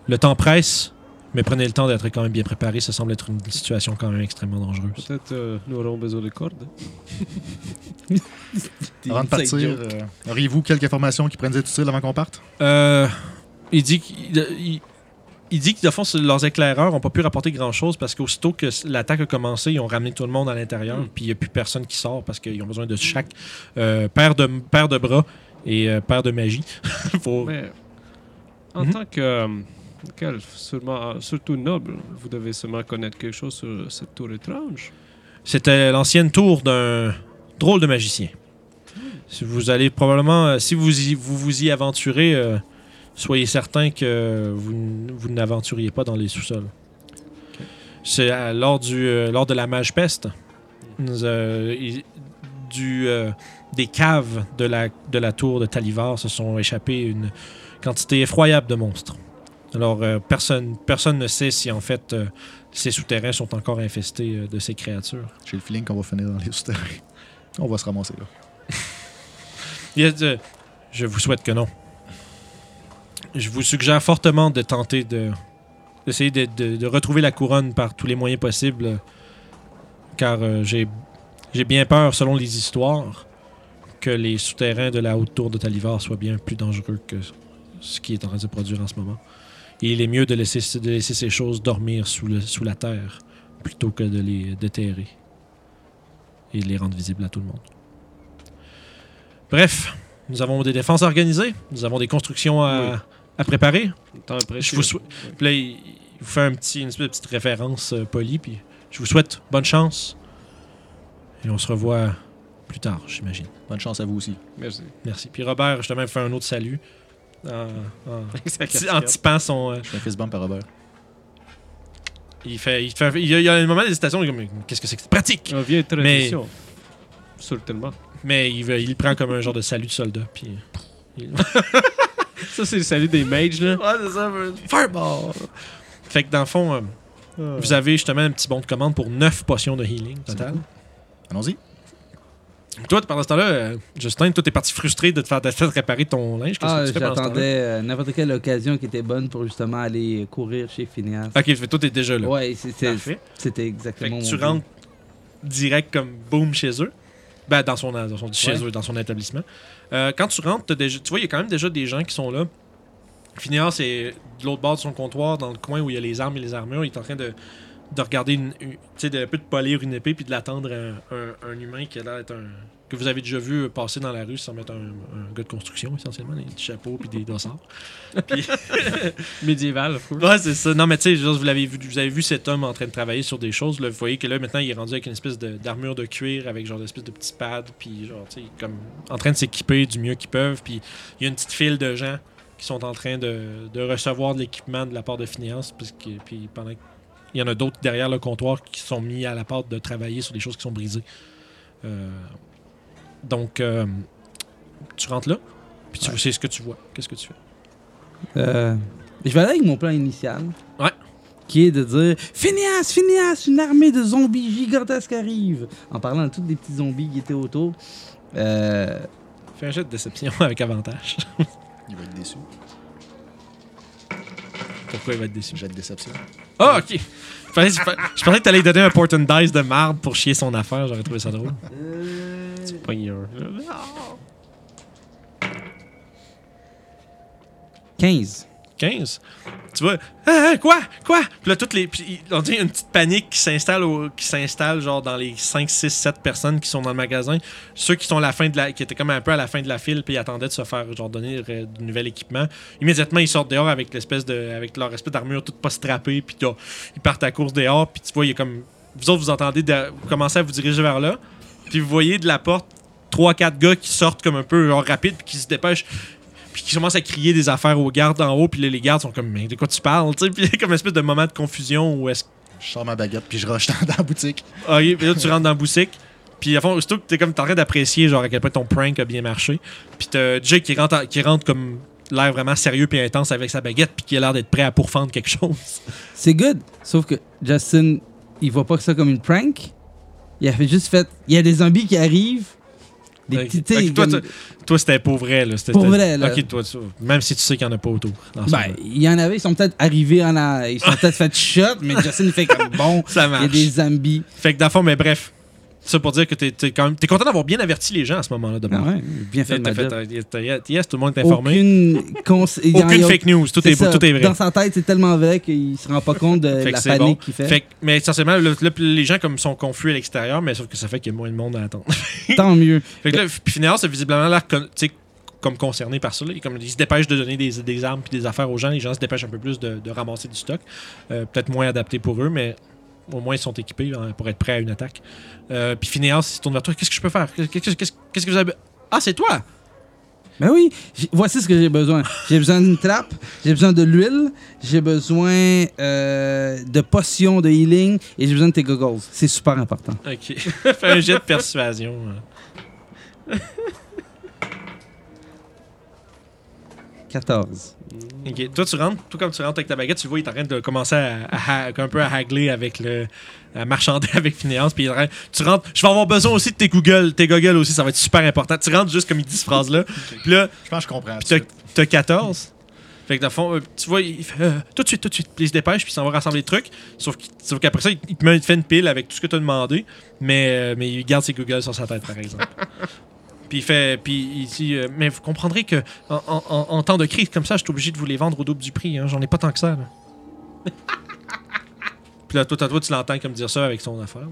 le temps presse, mais prenez le temps d'être quand même bien préparé. Ça semble être une situation quand même extrêmement dangereuse. Peut-être euh, nous aurons besoin de cordes. <laughs> Avant de partir, euh, auriez-vous quelques informations qui prennent utile avant qu'on parte? Euh, il dit qu'il il, dit que de fond, leurs éclaireurs n'ont pas pu rapporter grand-chose parce qu'aussitôt que l'attaque a commencé, ils ont ramené tout le monde à l'intérieur, Mm. puis il n'y a plus personne qui sort parce qu'ils ont besoin de chaque euh, paire, de, paire de bras et euh, paire de magie. <laughs> pour... Mais en Mhm. tant que euh, sûrement, euh, surtout noble, vous devez sûrement connaître quelque chose sur cette tour étrange. C'était l'ancienne tour d'un drôle de magicien. Si vous allez probablement, si vous y- vous, vous y aventurez, euh, soyez certain que vous, vous n'aventuriez pas dans les sous-sols. C'est euh, lors, du, euh, lors de la mage peste, euh, du, euh, des caves de la, de la tour de Talivar se sont échappés une quantité effroyable de monstres. Alors, personne, personne ne sait si en fait ces souterrains sont encore infestés de ces créatures. J'ai le feeling qu'on va finir dans les souterrains. On va se ramasser là. <laughs> Je vous souhaite que non. Je vous suggère fortement de tenter de d'essayer de, de- retrouver la couronne par tous les moyens possibles, car euh, j'ai j'ai bien peur, selon les histoires, que les souterrains de la haute tour de Talivar soient bien plus dangereux que ce qui est en train de se produire en ce moment. Et il est mieux de laisser, de laisser ces choses dormir sous, le- sous la terre plutôt que de les déterrer et de les rendre visibles à tout le monde. Bref, nous avons des défenses organisées, nous avons des constructions à. À préparer? Je vous souhaite- Puis là, il, vous fait un petit, une espèce de petite référence euh, polie, puis je vous souhaite bonne chance. Et on se revoit plus tard, j'imagine. Bonne chance à vous aussi. Merci. Merci. Puis Robert, justement, fait un autre salut. En, en, <laughs> petit- en typant son. euh, Je fais un fist bump à Robert. il, fait, il, fait, il, y a, il y a un moment d'hésitation, il est comme, qu'est-ce que c'est que c'est? Pratique? Une vieille tradition. Certainement. Mais il, veut- il le prend comme un genre de salut de soldat. Puis, il- <laughs> <laughs> Ça, c'est le salut des mages, là. Ouais, c'est ça. Fireball! Fait que dans le fond, euh, Ah. vous avez justement un petit bon de commande pour 9 potions de healing total. Allons-y. Toi, pendant ce temps-là, euh, Justin, toi, t'es parti frustré de te faire, de te faire réparer ton linge. Qu'est-ce Ah, que j'attendais euh, n'importe quelle occasion qui était bonne pour justement aller courir chez Phineas. Ok, fait, toi, t'es déjà là. Ouais, c'est- c'est- Parfait. c'était Fait exactement que mon tu rentres direct comme boom chez eux. Ben, dans son, dans son- chez Ouais. eux, dans son établissement. Euh, quand tu rentres, déjà, tu vois, il y a quand même déjà des gens qui sont là. Phineas c'est de l'autre bord de son comptoir, dans le coin où il y a les armes et les armures. Il est en train de, de regarder, une, tu sais, un peu de polir une épée puis de l'attendre un- un humain qui a l'air d'être un. Que vous avez déjà vu passer dans la rue sans mettre un, un gars de construction, essentiellement, des petits chapeaux puis des dossards. <laughs> Puis- <laughs> Médiéval, course. Ouais, c'est ça. Non, mais tu sais, vous l'avez vu, vous avez vu cet homme en train de travailler sur des choses. Là, vous voyez que là, maintenant, il est rendu avec une espèce d'armure de, cuir, avec genre d'espèce de petits pads, puis genre, tu sais, comme en train de s'équiper du mieux qu'ils peuvent. Puis il y a une petite file de gens qui sont en train de, de recevoir de l'équipement de la part de que puis pendant il y en a d'autres derrière le comptoir qui sont mis à la part de travailler sur des choses qui sont brisées. Euh, donc, euh, tu rentres là, puis tu Ouais. sais ce que tu vois. Qu'est-ce que tu fais? Euh, je vais aller avec mon plan initial. Ouais. Qui est de dire Phineas, Phineas, une armée de zombies gigantesques arrive. En parlant de tous les petits zombies qui étaient autour. Euh, Fais un jet de déception avec avantage. <laughs> Il va être déçu. Pourquoi il va être déçu? Jet de déception. Ah, ok. Je pensais, je pensais que t'allais lui donner un port and dice de marde pour chier son affaire. J'aurais trouvé ça drôle. Pogné un. 15. 15. Tu vois, ah, quoi? Quoi? Puis là, toutes les. Puis, on dit une petite panique qui s'installe, au- qui s'installe genre dans les 5, 6, 7 personnes qui sont dans le magasin. Ceux qui sont à la fin de la. qui étaient comme un peu à la fin de la file, puis ils attendaient de se faire genre donner euh, du nouvel équipement. Immédiatement, ils sortent dehors avec l'espèce de. avec leur espèce d'armure toute pas strappée, puis ils partent à course dehors, puis tu vois, il y a comme. Vous autres, vous entendez, de- vous commencez à vous diriger vers là, puis vous voyez de la porte 3-4 gars qui sortent comme un peu genre rapide, puis qui se dépêchent. puis qui commence à crier des affaires aux gardes en haut, puis là, les gardes sont comme, mais de quoi tu parles, tu sais, <laughs> puis il y a comme une espèce de moment de confusion où est-ce Je sors ma baguette puis je rush dans, <laughs> dans la boutique. Ah, oui, puis là, tu rentres dans la boutique. Puis, à fond, surtout que t'es comme t'es en train d'apprécier, genre, à quel point ton prank a bien marché. Puis, t'as Jake qui rentre, en- qui rentre comme l'air vraiment sérieux puis intense avec sa baguette, puis qui a l'air d'être prêt à pourfendre quelque chose. C'est good. Sauf que Justin, il voit pas que ça comme une prank. Il a fait juste fait. Il y a des zombies qui arrivent. Des petits. toi, comme- toi, toi, c'était pour vrai, là. Pour vrai, là. Ok, toi, tu- même si tu sais qu'il n'y en a pas autour. Ben, il y en avait, ils sont peut-être arrivés en a... Ils sont <laughs> peut-être fait shot, mais Justin fait comme bon. ça Il y a marche. des zombies. Fait que, dans le fond, mais bref. Ça pour dire que t'es t'es quand même. Content d'avoir bien averti les gens à ce moment-là, Ah ouais, bien fait, yes, tout le monde est informé. Aucune, cons- <laughs> a- fake news. Tout c'est est, ça. tout est vrai. Dans sa tête, c'est tellement vrai qu'il se rend pas compte de <laughs> la c'est panique bon. qu'il fait. Fait que- mais essentiellement, les gens comme sont confus à l'extérieur, mais sauf que ça fait qu'il y a moins de monde à attendre. <laughs> Tant mieux. fait que là, puis Phineas a visiblement l'air tu comme concerné par ça. là. Il, comme, il se dépêche de donner des, des armes puis des affaires aux gens. Les gens se dépêchent un peu plus de, de ramasser du stock. Euh, Peut-être moins adapté pour eux, mais au moins ils sont équipés hein, pour être prêts à une attaque. Euh, puis Phineas se tourne vers toi. Qu'est-ce que je peux faire? Qu'est-ce qu'est-ce- qu'est-ce que vous avez Ah, c'est toi Ben oui, j'ai- voici ce que j'ai besoin. J'ai besoin d'une trappe, j'ai besoin de l'huile, j'ai besoin euh, de potions de healing et j'ai besoin de tes goggles. C'est super important. Ok. <laughs> Fais un jet de persuasion. <laughs> 14. Ok, Toi, tu rentres, tout comme tu rentres avec ta baguette, tu vois, il est en train de commencer à, à- à- un peu à haggler avec le. à marchander <laughs> avec Phineas. Puis il tu rentres, je vais avoir besoin aussi de tes Google, tes goggles aussi, ça va être super important. Tu rentres juste comme il dit cette phrase-là. Puis là, Je pense que je comprends. puis t'as- suite. t'as 14. Fait que dans le fond, euh, tu vois, il fait euh, tout de suite, tout de suite. Puis il se dépêche, puis il s'en va rassembler le truc. Sauf qu'après ça, il, il te met- il te fait une pile avec tout ce que tu as demandé. Mais, euh, mais il garde ses Google sur sa tête, par exemple. <laughs> puis il fait. Puis il dit euh, Mais vous comprendrez que en, en- en- en temps de crise comme ça, je suis obligé de vous les vendre au double du prix. hein. J'en ai pas tant que ça. là. <laughs> puis là, toi, toi, toi, tu l'entends comme dire ça avec son affaire. là.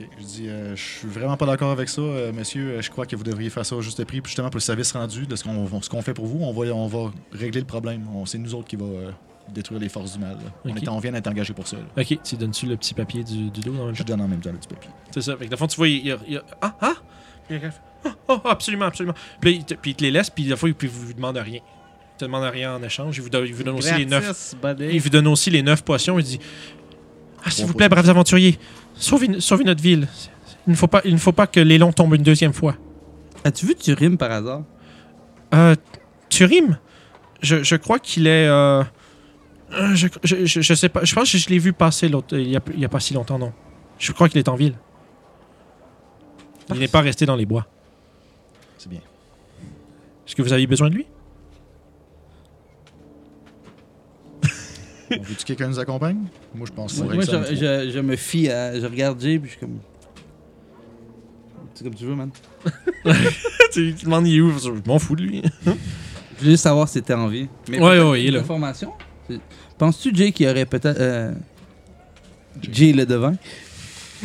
Ok, Je dis, euh, je suis vraiment pas d'accord avec ça, euh, monsieur. Je crois que vous devriez faire ça au juste prix, justement pour le service rendu de ce qu'on fait pour vous. On va, on va régler le problème. C'est nous autres qui va euh, détruire les forces du mal. On, est, on vient d'être engagé pour ça. là. Ok, tu donnes-tu le petit papier du, du dos dans le Je donne en même temps le petit papier. C'est ça. Fait que, dans le fond, tu vois, il, il, il- Ah, ah! Oh, absolument, absolument. Puis, il te, puis il te les laisse, puis la fois, il, puis il vous demande rien. Il te demande rien en échange. Il vous donne, il vous donne aussi les neuf. Gratis, buddy. Il vous donne aussi les neuf potions. Il dit Ah, s'il vous plaît, braves aventuriers, sauvez, sauvez notre ville. Il ne, faut pas, il ne faut pas que l'élan tombe une deuxième fois. As-tu vu Turim par hasard? Euh, Turim, je, je crois qu'il est. euh, euh, je, je, je- je sais pas. Je pense que je l'ai vu passer l'autre- il y, a, il y a pas si longtemps, non. Je crois qu'il est en ville. Il n'est pas resté dans les bois. C'est bien. Est-ce que vous avez besoin de lui? On veut-tu que quelqu'un nous accompagne? Moi, je pense que c'est Moi, vrai que ça je, je- je me fie à. Je regarde Jay, puis je suis comme. C'est comme tu veux, man. <laughs> Tu tu demandes il est où? Je m'en fous de lui. Je voulais juste savoir si t'étais en vie. Mais Ouais, ouais, il est une là. Information? Penses-tu, Jay, qu'il y aurait peut-être. euh, Jay le devin?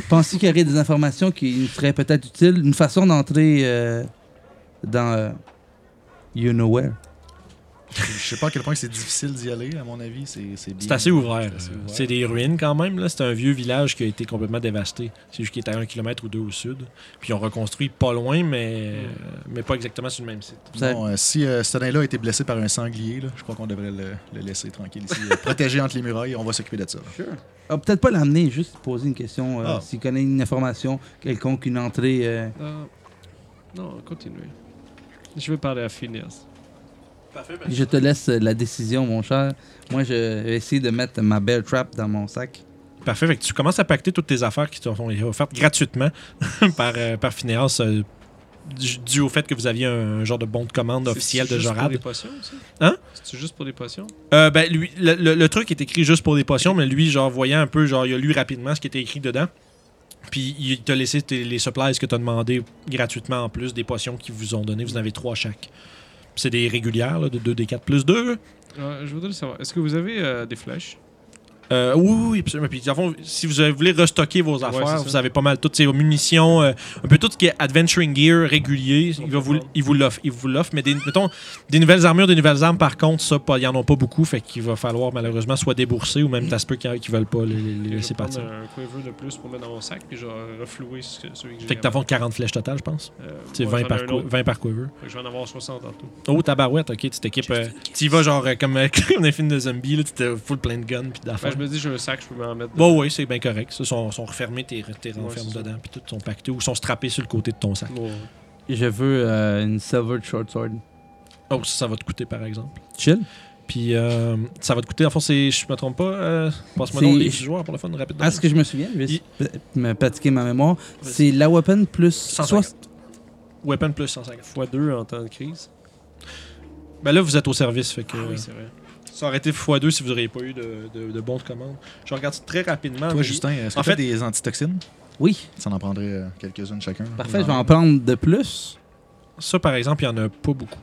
Penses-tu qu'il y aurait des informations qui seraient peut-être utiles? Une façon d'entrer euh, dans. euh, you know where? Je sais pas à quel point c'est difficile d'y aller, à mon avis. C'est c'est bien. C'est assez ouvert. C'est des ruines quand même. là. C'est un vieux village qui a été complètement dévasté. C'est juste qu'il est à un kilomètre ou deux au sud. Puis ils ont reconstruit pas loin, mais, euh, mais pas exactement sur le même site. Bon, euh, si euh, ce nain-là a été blessé par un sanglier, là, je crois qu'on devrait le, le laisser tranquille ici. euh, <laughs> protégé entre les murailles, on va s'occuper de ça. là. Ah, peut-être pas l'amener, juste poser une question. euh, Ah. S'il connaît une information quelconque, une entrée. euh, Euh, non, continuez. Je vais parler à Phineas. Parfait. Je te laisse euh, la décision, mon cher. Moi, je vais essayer de mettre ma bear trap dans mon sac. Parfait. Fait que tu commences à pacter toutes tes affaires qui te sont offertes gratuitement <laughs> par, euh, par Phineas, euh, dû au fait que vous aviez un, genre de bon de commande officiel de C'est juste pour Jorad. des potions, ça? Hein? C'est juste pour des potions? Euh, ben, lui, le, le- le truc est écrit juste pour des potions, mais lui, genre, voyant un peu, genre, il a lu rapidement ce qui était écrit dedans. Puis il t'a laissé les supplies que tu as demandé gratuitement en plus des potions qu'ils vous ont donné. Vous en avez trois chaque. C'est des régulières, là, de 2 des 4 plus 2. Euh, je voudrais savoir, est-ce que vous avez euh, des flèches? Euh, oui, oui, absolument. Puis, fond, si vous voulez restocker vos affaires, vous avez pas mal toutes ces munitions, euh, un peu tout ce qui est adventuring gear régulier. On Il, va vous, il vous l'offre. Il vous l'offre. Mais des, mettons, des nouvelles armures, des nouvelles armes, par contre, ça, pas- il y en a pas beaucoup. Fait qu'il va falloir malheureusement soit débourser ou même t'as peu qui, qui veulent pas les, laisser partir. un quiver de plus pour mettre dans mon sac, puis je vais reflouer ce celui que j'ai. Fait que t'as fond 40 flèches totales, je pense. Euh, C'est ouais, 20, j'en ai par un qui- autre. 20 par quiver. Fait que je vais en avoir 60 en tout. Oh, tabarouette, ok, tu t'équipes. euh, tu y vas genre euh, <laughs> comme, dans les films de zombies, là, tu t'es full plein de guns puis Ben, d'affaires. Je me dis, j'ai un sac, je peux m'en mettre. Bon, oui, c'est bien correct. Ça, sont, sont refermés, t'es t'es Ouais, renfermes dedans, puis tout sont pactés ou sont strappés sur le côté de ton sac. Je veux euh, une Silver Short Sword. Oh, ça, ça va te coûter, par exemple. Chill. Puis euh, ça va te coûter, en fond, c'est, je me trompe pas, euh, passe-moi donc les joueurs pour le fun, rapidement. À ce que je me souviens, je vais Il- me pratiquer ma mémoire. Vas-y. C'est la weapon plus 150. soix- Weapon plus 150. x2 en temps de crise. Ben là, vous êtes au service, fait que Ah oui, c'est vrai. Ça aurait été x2 si vous n'auriez pas eu de, de, de bons de commande. Je regarde ça très rapidement. Toi, Justin, est-ce que en tu as fait- des antitoxines? Oui, Ça en prendrait euh, quelques-unes chacun. parfait. Je vais en prendre de plus. Ça, par exemple, il n'y en a pas beaucoup.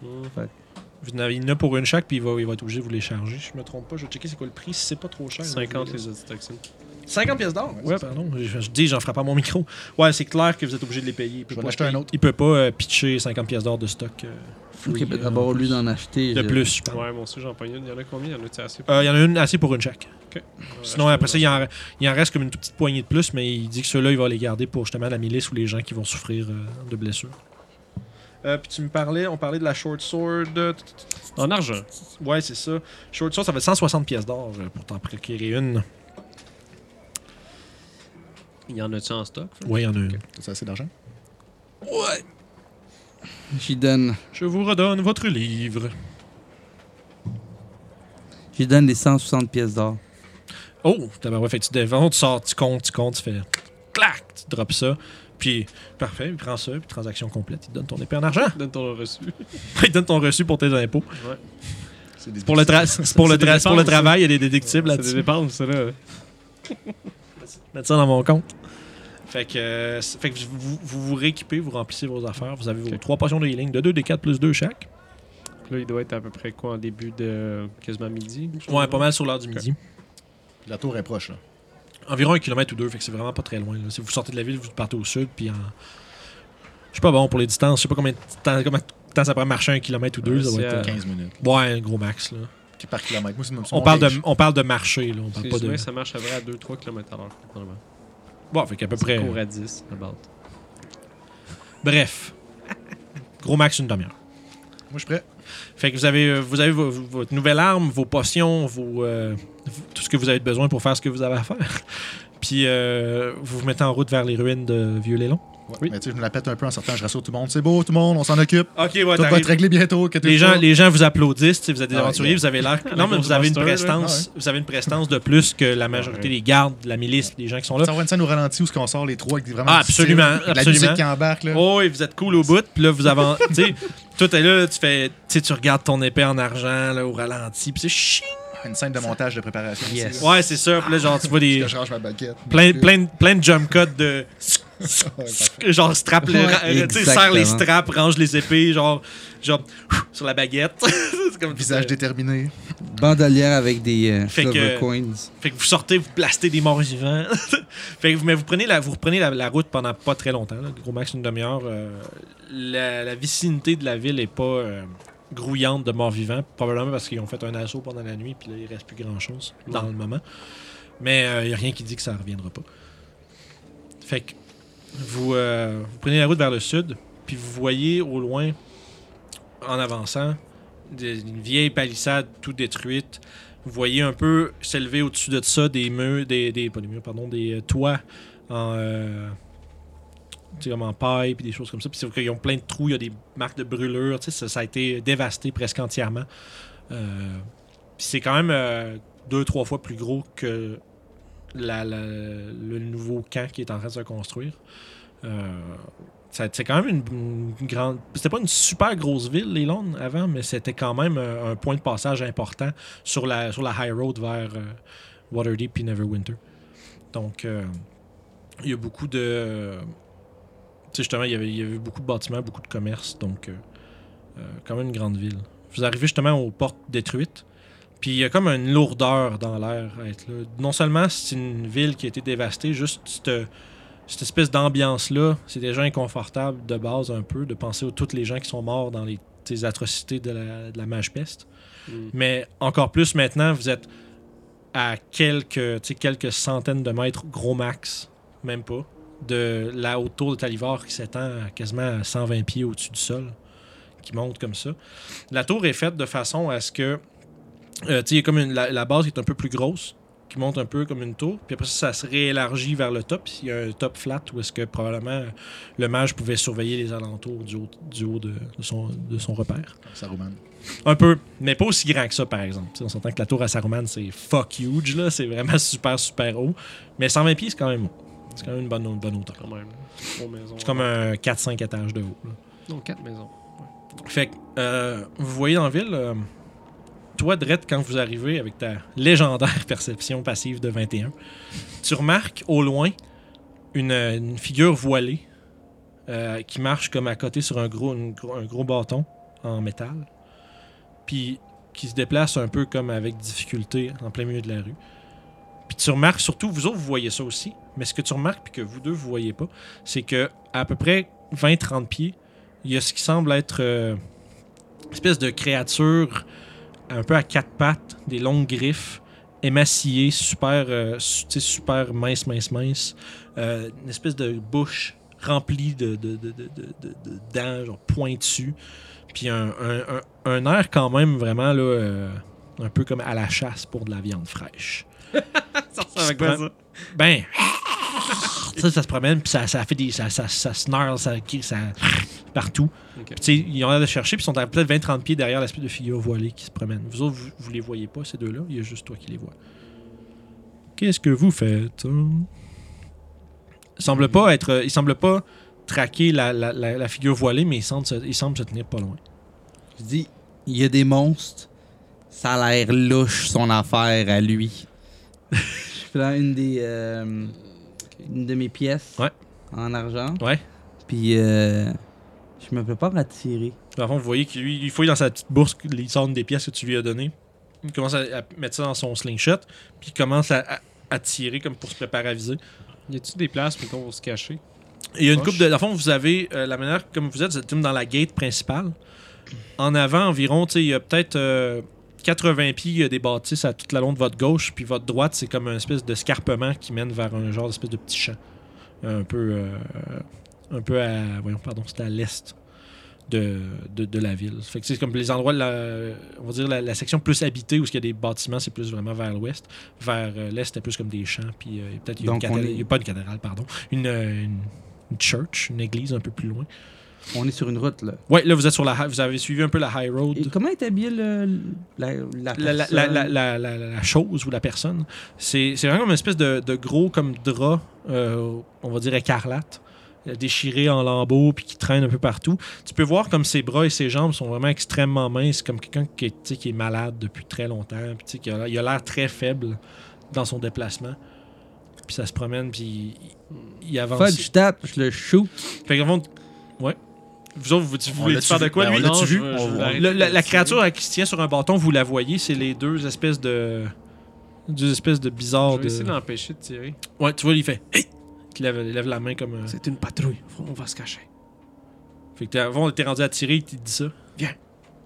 Vous en avez- Il y en a pour une chaque, puis il va, il va être obligé de vous les charger. Je me trompe pas, je vais checker c'est quoi le prix, si c'est pas trop cher. 50 vous les- antitoxines. 50 pièces d'or? Ouais, Ouais, pardon. Je, je dis, j'en ferai pas mon micro. Ouais, c'est clair que vous êtes obligé de les payer. Il peut Je vais pas en acheter un autre. Il peut pas euh, pitcher 50 pièces d'or de stock. euh, Ok, ben euh, d'abord, au lieu d'en acheter. De plus, je parle. Ouais, mon aussi, j'en pogne une. Il y en a combien? Il y en a-tu assez Euh, Il y en a une assez pour une chaque. Ok. Sinon, après ça, il en, il en reste comme une toute petite poignée de plus, mais il dit que ceux-là, il va les garder pour justement la milice ou les gens qui vont souffrir euh, de blessures. Euh, puis tu me parlais, on parlait de la short sword. En argent. Ouais, c'est ça. Short sword, ça va être 160 pièces d'or pour t'en procurer une. Il y en a-tu en stock Ouais, il y en a une. T'as assez d'argent J'y donne, Je vous redonne votre livre. j'y donne les 160 pièces d'or. Oh, tabarouette, fait que tu devant, tu sors, tu comptes, tu comptes, tu fais clac, tu drops ça. Puis, parfait, il prend ça, puis transaction complète, il te donne ton épée en argent. Donne ton reçu. <laughs> il te donne ton reçu pour tes impôts. Ouais. C'est Pour le, tra- pour le, tra- pour travail, il y a des déductibles C'est des là-dessus. dépenses, ça, là. Mettre ça dans mon compte. Fait que, euh, fait que vous, vous vous rééquipez, vous remplissez vos affaires, vous avez vos trois potions de healing, de 2, des 4 plus 2 chaque. Là, il doit être à peu près quoi en début de quasiment midi? Ouais, pas mal sur l'heure du midi. La tour est proche, là. Environ un kilomètre ou deux, fait que c'est vraiment pas très loin. là. Si vous sortez de la ville, vous partez au sud, puis en... Je suis pas bon pour les distances, je sais pas combien de temps, combien de temps ça prend marcher un kilomètre ou deux. Ouais, ça c'est être, à- euh, 15 minutes. Ouais, un gros max. Là. Par kilomètre. Moi, On parle, de, on parle de marché, là. on parle C'est pas de. vrai, ça marche à vrai à 2-3 km à l'heure. Bon, fait qu'à peu près. court à 10, about. Bref. Gros max, une demi-heure. Moi, je suis prêt. Fait que vous avez, euh, vous avez vo- votre nouvelle arme, vos potions, vos, euh, tout ce que vous avez besoin pour faire ce que vous avez à faire. <laughs> Puis euh, vous vous mettez en route vers les ruines de Vieux-Lélon. Ouais. Oui. Mais tu sais, je me la pète un peu en sortant. Je rassure tout le monde. C'est beau, tout le monde, on s'en occupe. Ok, ouais, Tout va être réglé bientôt. Les gens, les gens vous applaudissent, vous êtes des Ah aventuriers, vous avez l'air. <laughs> Non, mais vous avez une prestance, vous avez une prestance de plus que la majorité des gardes, de la milice, des gens qui sont là. Ça va une scène au ralenti où ce qu'on sort les trois avec des- vraiment Ah, style. absolument, La absolument. musique qui embarque, là. Oh, et vous êtes cool au bout, puis là vous avez, <laughs> tu sais, toi t'es là, tu fais, tu tu regardes ton épée en argent là au ralenti, puis c'est ching. Une scène de montage de préparation. Yes. Ouais, c'est ça. Puis là, genre tu vois des je range ma baguette. plein, plein, de- plein de jump cuts de. Genre strap, Ouais, euh, sais, serre les straps, range les épées, genre, genre sur la baguette. <laughs> c'est comme Visage déterminé. Bandolière avec des euh, Fait silver que- coins. Fait que vous sortez, vous blastez des morts vivants. <laughs> fait que vous, mais vous prenez la, vous reprenez la, la route pendant pas très longtemps, là, gros max une demi-heure. euh, la, la vicinité de la ville est pas euh, grouillante de morts vivants, probablement parce qu'ils ont fait un assaut pendant la nuit, puis là il reste plus grand chose dans le moment. Mais il n'y a rien qui dit que ça reviendra pas. Fait que vous, euh, vous prenez la route vers le sud, puis vous voyez au loin, en avançant, une vieille palissade toute détruite. Vous voyez un peu s'élever au-dessus de ça des murs, des, des- pas des murs, pardon, des euh, toits en, euh, en paille puis des choses comme ça. Puis c'est qu'ils ont plein de trous, il y a des marques de brûlure. Ça, ça a été dévasté presque entièrement. Euh, puis c'est quand même deux, trois fois plus gros que la- le nouveau camp qui est en train de se construire. Euh, c'est quand même une, grande. C'était pas une super grosse ville, les Londres, avant, mais c'était quand même un, un point de passage important sur la, sur la high road vers euh, Waterdeep et Neverwinter. Donc, euh, il y a beaucoup de. Tu sais, justement, il y, avait, il y avait beaucoup de bâtiments, beaucoup de commerces, donc, euh, euh, quand même une grande ville. Vous arrivez justement aux portes détruites, Puis il y a comme une lourdeur dans l'air à être là. Non seulement c'est une ville qui a été dévastée, juste cette, cette espèce d'ambiance-là, c'est déjà inconfortable de base un peu, de penser à tous les gens qui sont morts dans les atrocités de la, de la mage peste. Mm. Mais encore plus maintenant, vous êtes à quelques, quelques centaines de mètres, gros max, même pas, de la haute tour de Talivor qui s'étend à quasiment à 120 pieds au-dessus du sol, qui monte comme ça. La tour est faite de façon à ce que, euh, il y a comme une- la, la base qui est un peu plus grosse, qui monte un peu comme une tour, puis après ça, ça se réélargit vers le top. Il y a un top flat où est-ce que probablement le mage pouvait surveiller les alentours du haut, du haut de, de son, de son repère. Saruman. Un peu, mais pas aussi grand que ça, par exemple. T'sais, on s'entend que la tour à Saruman, c'est fuck huge, là. C'est vraiment <laughs> super, super haut. Mais 120 pieds, c'est quand même haut. C'est quand même une bonne, une bonne hauteur. C'est comme un 4-5 étages de haut. là. Non, quatre maisons. Fait que, euh, vous voyez dans la ville, euh, toi, Dredd, quand vous arrivez avec ta légendaire perception passive de 21, tu remarques au loin une, figure voilée euh, qui marche comme à côté sur un gros- un gros bâton en métal, puis qui se déplace un peu comme avec difficulté en plein milieu de la rue. Puis tu remarques, surtout vous autres, vous voyez ça aussi, mais ce que tu remarques, puis que vous deux, vous voyez pas, c'est que à peu près 20-30 pieds, il y a ce qui semble être euh, une espèce de créature un peu à quatre pattes, des longues griffes, émaciées, super, euh, super mince, mince, mince. Euh, une espèce de bouche remplie de, de, de, de, de- de- de dents, genre pointues. Puis un, un, un- un air quand même vraiment là, euh, un peu comme à la chasse pour de la viande fraîche. <laughs> Ça ressemble à quoi, ça? Ben, ça, ça se promène, puis ça, ça fait des. Ça, ça, ça snarl, ça, ça. partout. Ok. Puis, tu sais, ils ont l'air de chercher, puis ils sont à peut-être 20-30 pieds derrière l'espèce de figure voilée qui se promène. Vous autres, vous, vous les voyez pas, ces deux-là? Il y a juste toi qui les vois. Qu'est-ce que vous faites? hein? Il semble pas être. euh, Il semble pas traquer la, la, la, la figure voilée, mais il semble, se, il semble se tenir pas loin. Je dis, il y a des monstres. Ça a l'air louche, son affaire à lui. <laughs> je prends une des. euh, une de mes pièces. Ouais. En argent. Ouais. Puis, euh, je me prépare à tirer. Dans le fond, vous voyez qu'il lui, il fouille dans sa petite bourse, il sort une des pièces que tu lui as données. Il commence à, à mettre ça dans son slingshot, puis il commence à, à- à tirer comme pour se préparer à viser. Y a-tu des places, mettons, pour se cacher? Il y a une coupe de. Dans le fond, vous avez euh, la manière comme vous êtes, vous êtes dans la gate principale. En avant, environ, tu sais, il y a peut-être euh, 80 pieds, il y a des bâtisses à toute la long de votre gauche, puis votre droite, c'est comme un espèce d'escarpement qui mène vers un genre d'espèce de petit champ. Un peu. euh, un peu à. Voyons, pardon, c'est à l'est de, de, de la ville. Fait que c'est comme les endroits, de la, on va dire la, la section plus habitée où il y a des bâtiments, c'est plus vraiment vers l'ouest. Vers euh, l'est, c'est plus comme des champs, puis euh, peut-être il y a une cathédrale- est- pas une cathédrale, pardon. Une, euh, une, une church, une église un peu plus loin. On est sur une route, là. Ouais, là vous êtes sur la, vous avez suivi un peu la high road. Et comment est habillé le, la, la, La, la, personne? la, la, la, la- la chose ou la personne, c'est c'est vraiment comme une espèce de, de gros comme drap, euh, on va dire écarlate, euh, déchiré en lambeaux puis qui traîne un peu partout. Tu peux voir comme ses bras et ses jambes sont vraiment extrêmement minces, comme quelqu'un qui, est- qui est malade depuis très longtemps, puis qui a, il a l'air très faible dans son déplacement. Puis ça se promène, puis il, il avance. Fudge tape, je le shoot. Fait que, fond, ouais. Vous autres, vous, vous voulez faire de quoi, Ben, lui? Non, je je On- la, la créature qui se tient sur un bâton, vous la voyez, c'est les deux espèces de. Deux espèces de Je bizarres. vais De... essayer de l'empêcher de tirer. Ouais, tu vois, il fait. Hey! Il lève, il lève la main comme. C'est une patrouille. On va se cacher. Fait que avant, t'es rendu à tirer, il te dit ça.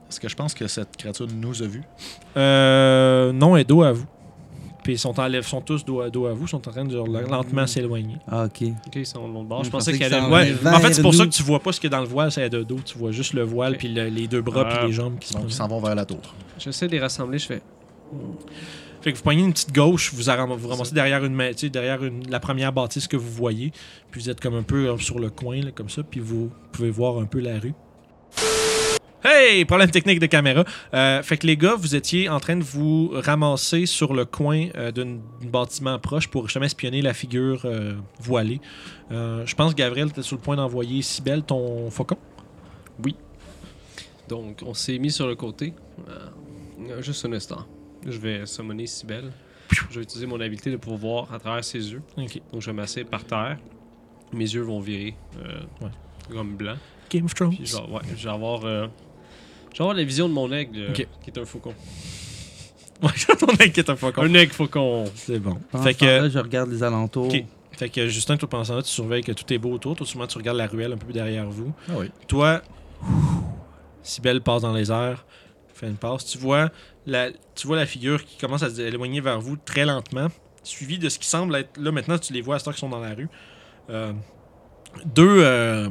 Est-ce que je pense que cette créature nous a vus? Euh. Non, elle est dos à vous. Puis ils sont, sont tous dos à, dos à vous, sont en train de genre, lentement s'éloigner. Ah, ok. Ok, ils sont de l'autre bord. Je Je pensais qu'il y en Ouais, en fait, c'est pour ça que tu vois pas ce qui est dans le voile, c'est de dos. Tu vois juste le voile, puis le- les deux bras, Ah. puis les jambes qui Donc, s'en vont vers la tour. J'essaie de les rassembler. Je fais. Fait que vous poignez une petite gauche, vous, vous ramassez derrière, une, derrière une- la première bâtisse que vous voyez, puis vous êtes comme un peu euh, sur le coin, là, comme ça, puis vous pouvez voir un peu la rue. Hey! Problème technique de caméra. Euh, fait que les gars, vous étiez en train de vous ramasser sur le coin euh, d'un bâtiment proche pour justement espionner la figure euh, voilée. Je pense, Gabriel, tu sur le point d'envoyer Sibelle ton faucon? Donc, on s'est mis sur le côté. Juste un instant. Je vais summoner Sibelle. Je vais utiliser mon habileté de pouvoir voir à travers ses yeux. Ok. Donc, je vais m'asseoir par terre. Mes yeux vont virer Ouais. comme blanc. Game of Thrones. Puis, genre, ouais, je vais euh, je vais avoir la vision de mon aigle, euh, qui est un faucon. <laughs> Ouais, ton egg est un faucon. Un egg faucon. C'est bon. Pendant Fait ce que, je regarde les alentours. Ok. fait que Justin, toi, pendant ce temps-là, tu surveilles que tout est beau autour. Toi, souvent, tu regardes la ruelle un peu plus derrière vous. Ah oui. Toi, Sibelle passe dans les airs, fait une passe. Tu vois la, tu vois la figure qui commence à s'éloigner vers vous très lentement, suivi de ce qui semble être. Là, maintenant, tu les vois à ce temps qu'ils sont dans la rue. Euh, deux, euh,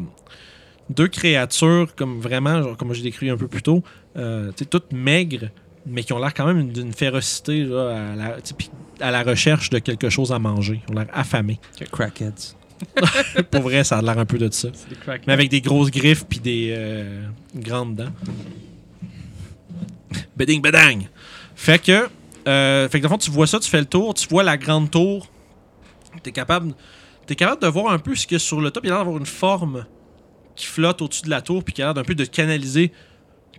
deux créatures, comme vraiment, genre, comme j'ai décrit un peu plus tôt, euh, toutes maigres, mais qui ont l'air quand même d'une férocité là, à, la, à la recherche de quelque chose à manger. Ils ont l'air affamés. Crackheads. <laughs> Pour vrai, ça a l'air un peu de ça. C'est des crack. Mais avec des grosses griffes puis des euh, grandes dents. Beding bedang. Fait que, euh, fait que dans le fond, tu vois ça, tu fais le tour, tu vois la grande tour. T'es capable, es capable de voir un peu ce qu'il y a sur le top. Il a l'air d'avoir une forme qui flotte au-dessus de la tour puis qui a l'air d'un peu de canaliser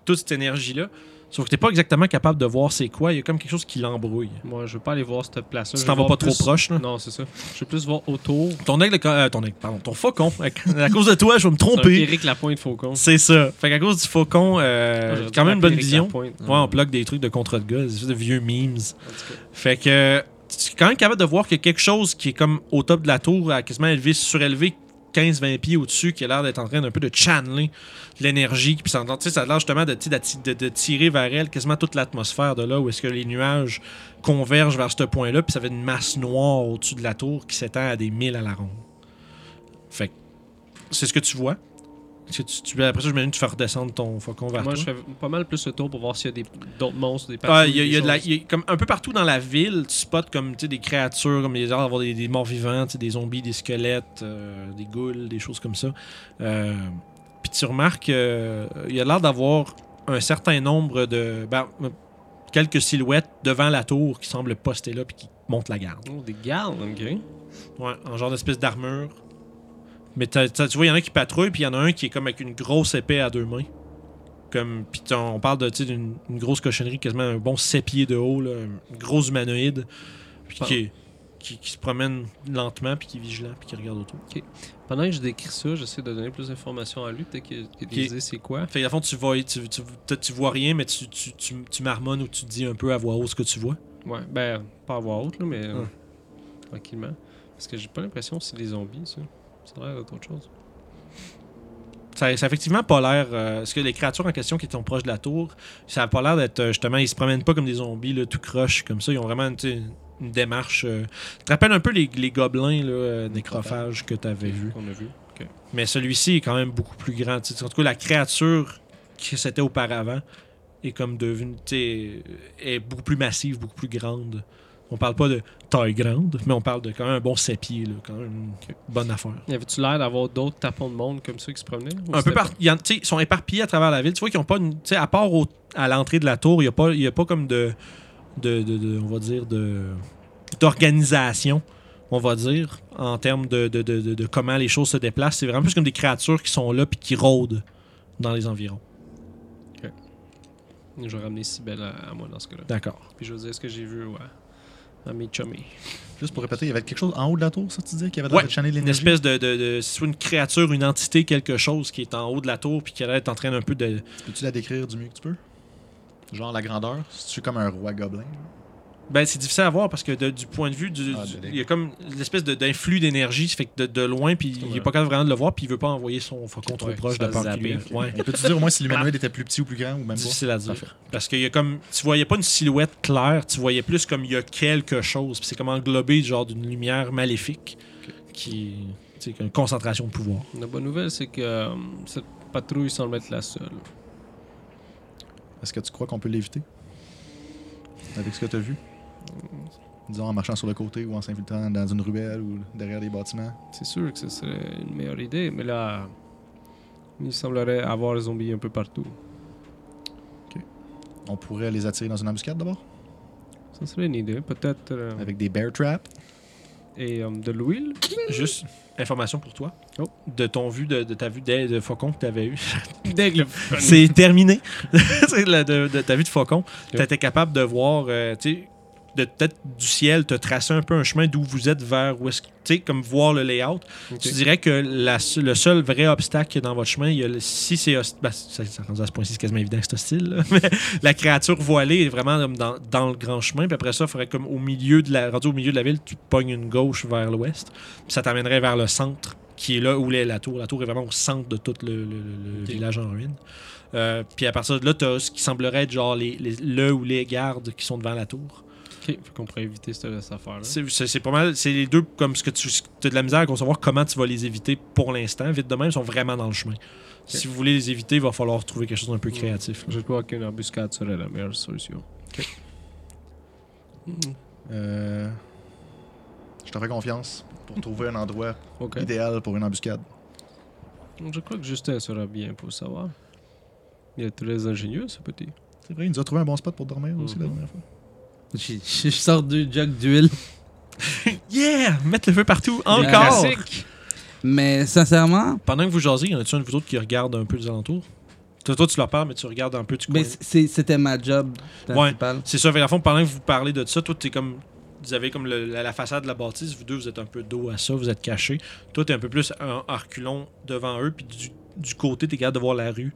toute cette énergie-là. Sauf que t'es pas exactement capable de voir c'est quoi. Il y a comme quelque chose qui l'embrouille. Moi, je veux pas aller voir cette place-là. Tu Je t'en vas pas trop proche, là? Non, c'est ça. Je veux plus voir autour. Ton aigle, euh, ton aigle, pardon, ton faucon. À, cause de toi, je vais me tromper. Eric Lapointe faucon. C'est ça. Fait qu'à cause du faucon, euh, Moi, j'aurais quand même une bonne Eric vision. Lapointe. Ouais, on bloque des trucs de contre de gars, des de vieux memes. Fait que tu es quand même capable de voir qu'il y a quelque chose qui est comme au top de la tour, à quasiment élevé, surélevé 15-20 pieds au-dessus, qui a l'air d'être en train d'un peu de channeler l'énergie. Puis ça, ça a l'air justement de, de- tirer vers elle quasiment toute l'atmosphère de là où est-ce que les nuages convergent vers ce point-là. Puis ça fait une masse noire au-dessus de la tour qui s'étend à des milles à la ronde. Fait c'est ce que tu vois. Que tu, tu- après ça, j'imagine que tu fais redescendre ton faucon vers Moi, toi. je fais pas mal plus le tour pour voir s'il y a d'autres monstres, des Ah, patrouilles, il y a, il y a des de la- choses. il y a comme un peu partout dans la ville, tu spots comme des créatures, comme il y a l'air d'avoir des, des morts vivants, des zombies, des squelettes, euh, des ghouls, des choses comme ça. Euh, Puis tu remarques euh, il y a l'air d'avoir un certain nombre de. ben, quelques silhouettes devant la tour qui semblent poster là puis qui montent la garde. Oh, des gardes, ok. Ouais, en genre d'espèce d'armure. Mais tu vois, il y en a un qui patrouille, puis il y en a un qui est comme avec une grosse épée à deux mains. Comme, puis on parle de, d'une une grosse cochonnerie, quasiment un bon 7 pieds de haut, là, un gros humanoïde, puis qui, est- qui, qui se promène lentement, puis qui est vigilant, puis qui regarde autour. Pendant que je décris ça, j'essaie de donner plus d'informations à lui. Peut-être qu'il y a- qu'il y a des Ok. idées c'est quoi? Fait qu'à fond, tu vois, tu, tu, tu vois rien, mais tu, tu, tu, tu marmonnes ou tu dis un peu à voix haute ce que tu vois. Ouais, ben, pas à voix haute, là, mais euh, Ouais. tranquillement. Parce que j'ai pas l'impression que c'est des zombies, ça. Ça a l'air d'autre chose. Ça, ça a effectivement pas l'air. euh, parce que les créatures en question qui sont proches de la tour, ça a pas l'air d'être. euh, justement, ils se promènent pas comme des zombies, là, tout croche comme ça. Ils ont vraiment une démarche. euh, tu te rappelles un peu les, les gobelins là, euh, nécrophages que tu avais vus? Qu'on a vu. Mais celui-ci est quand même beaucoup plus grand. En tout cas, la créature que c'était auparavant est comme devenue. est beaucoup plus massive, beaucoup plus grande. On parle pas de taille grande, mais on parle de quand même un bon 7 pieds, là, quand même une bonne affaire. Y avait-tu l'air d'avoir d'autres tapons de monde comme ça qui se promenaient Un peu par... Ils sont éparpillés à travers la ville. Tu vois qu'ils ont pas une. à part au- à l'entrée de la tour, il n'y a, pas- y a pas comme de, de, de- de- On va dire de. d'organisation, on va dire, en termes de, de, comment les choses se déplacent. C'est vraiment plus comme des créatures qui sont là puis qui rôdent dans les environs. Je vais ramener Sibelle à, à moi dans ce cas-là. D'accord. Puis je vais dire ce que j'ai vu ouais, à mes chummies. Juste pour répéter, il y avait quelque chose en haut de la tour, ça, tu disais, qui avait l'air Ouais, de channel Une l'énergie? espèce de, de, de- soit une créature, une entité, quelque chose qui est en haut de la tour puis qui a l'air d'être en train d'un peu de. Peux-tu la décrire du mieux que tu peux? Genre la grandeur C'est-tu comme un roi gobelin? Ben, c'est difficile à voir parce que de- du point de vue du. Ah, du- il y a comme l'espèce de- d'influx d'énergie, fait que de, de loin, puis il Ouais. est pas capable vraiment de le voir, puis il veut pas envoyer son faucon trop Ouais, proche de. Ouais. Et peux-tu dire au moins si l'humanoïde était plus petit ou plus grand ou même pas? Difficile à dire. Parfait. Parce qu'il y a comme. Tu voyais pas une silhouette claire, tu voyais plus comme il y a quelque chose, puis c'est comme englobé genre d'une lumière maléfique qui. Tu sais, une concentration de pouvoir. La bonne nouvelle, c'est que euh, cette patrouille semble être la seule. Est-ce que tu crois qu'on peut l'éviter? Avec ce que tu as vu? Disons en marchant sur le côté ou en s'infiltrant dans une ruelle ou derrière des bâtiments. C'est sûr que ce serait une meilleure idée, mais là, il semblerait avoir des zombies un peu partout. On pourrait les attirer dans une embuscade d'abord? Ça serait une idée, peut-être. euh, Avec des bear traps? Et euh, de l'huile. Juste information pour toi. Oh. De ton vue, de, de ta vue de, de faucon que tu avais eu. <laughs> D'aigle. C'est terminé. <laughs> De, de ta vue de faucon. Ok. Tu étais capable de voir, euh, tu sais, de peut-être du ciel, te tracer un peu un chemin d'où vous êtes vers où est-ce que- tu sais, comme voir le layout. Tu dirais que la- le seul vrai obstacle dans votre chemin, il y a le- si c'est host- ben, ça, ça rendu à ce point-ci, c'est quasiment évident que c'est hostile, là. <laughs> mais la créature voilée est vraiment comme dans, dans le grand chemin. Puis après ça, il faudrait comme au milieu de la rendu au milieu de la ville, tu pognes une gauche vers l'ouest. Puis ça t'amènerait vers le centre, qui est là où est la tour. La tour est vraiment au centre de tout le, village en ruine. Euh, puis à partir de là, tu as ce qui semblerait être genre les, les- le ou les gardes qui sont devant la tour. Ok, fait qu'on pourrait éviter cette, cette affaire-là. C'est- pas mal. C'est les deux comme ce que tu as de la misère à concevoir comment tu vas les éviter pour l'instant. Vite de même, ils sont vraiment dans le chemin. Si vous voulez les éviter, il va falloir trouver quelque chose d'un peu créatif. Je crois qu'une embuscade serait la meilleure solution. Mhm. Euh, je te fais confiance pour trouver un endroit Ok. idéal pour une embuscade. Je crois que Justin sera bien pour savoir. Il est très ingénieux, ce petit. C'est vrai, il nous a trouvé un bon spot pour dormir aussi la Mhm. dernière fois. Je sors du jug d'huile. <laughs> Yeah! Mettre le feu partout, encore! Classique. Mais sincèrement, Pendant que vous jasez, y en a-tu un de vous autres qui regarde un peu les alentours? Toi, toi, tu leur parles, mais tu regardes un peu ben, c'est- c'était ma job principale. C'est ça, fait qu'à fond, pendant que vous parlez de ça, toi, t'es comme. Vous avez comme le- la, la façade de la bâtisse, vous deux, vous êtes un peu dos à ça, vous êtes cachés. Toi, t'es un peu plus en en reculon devant eux, puis du, du côté, t'es capable de voir la rue.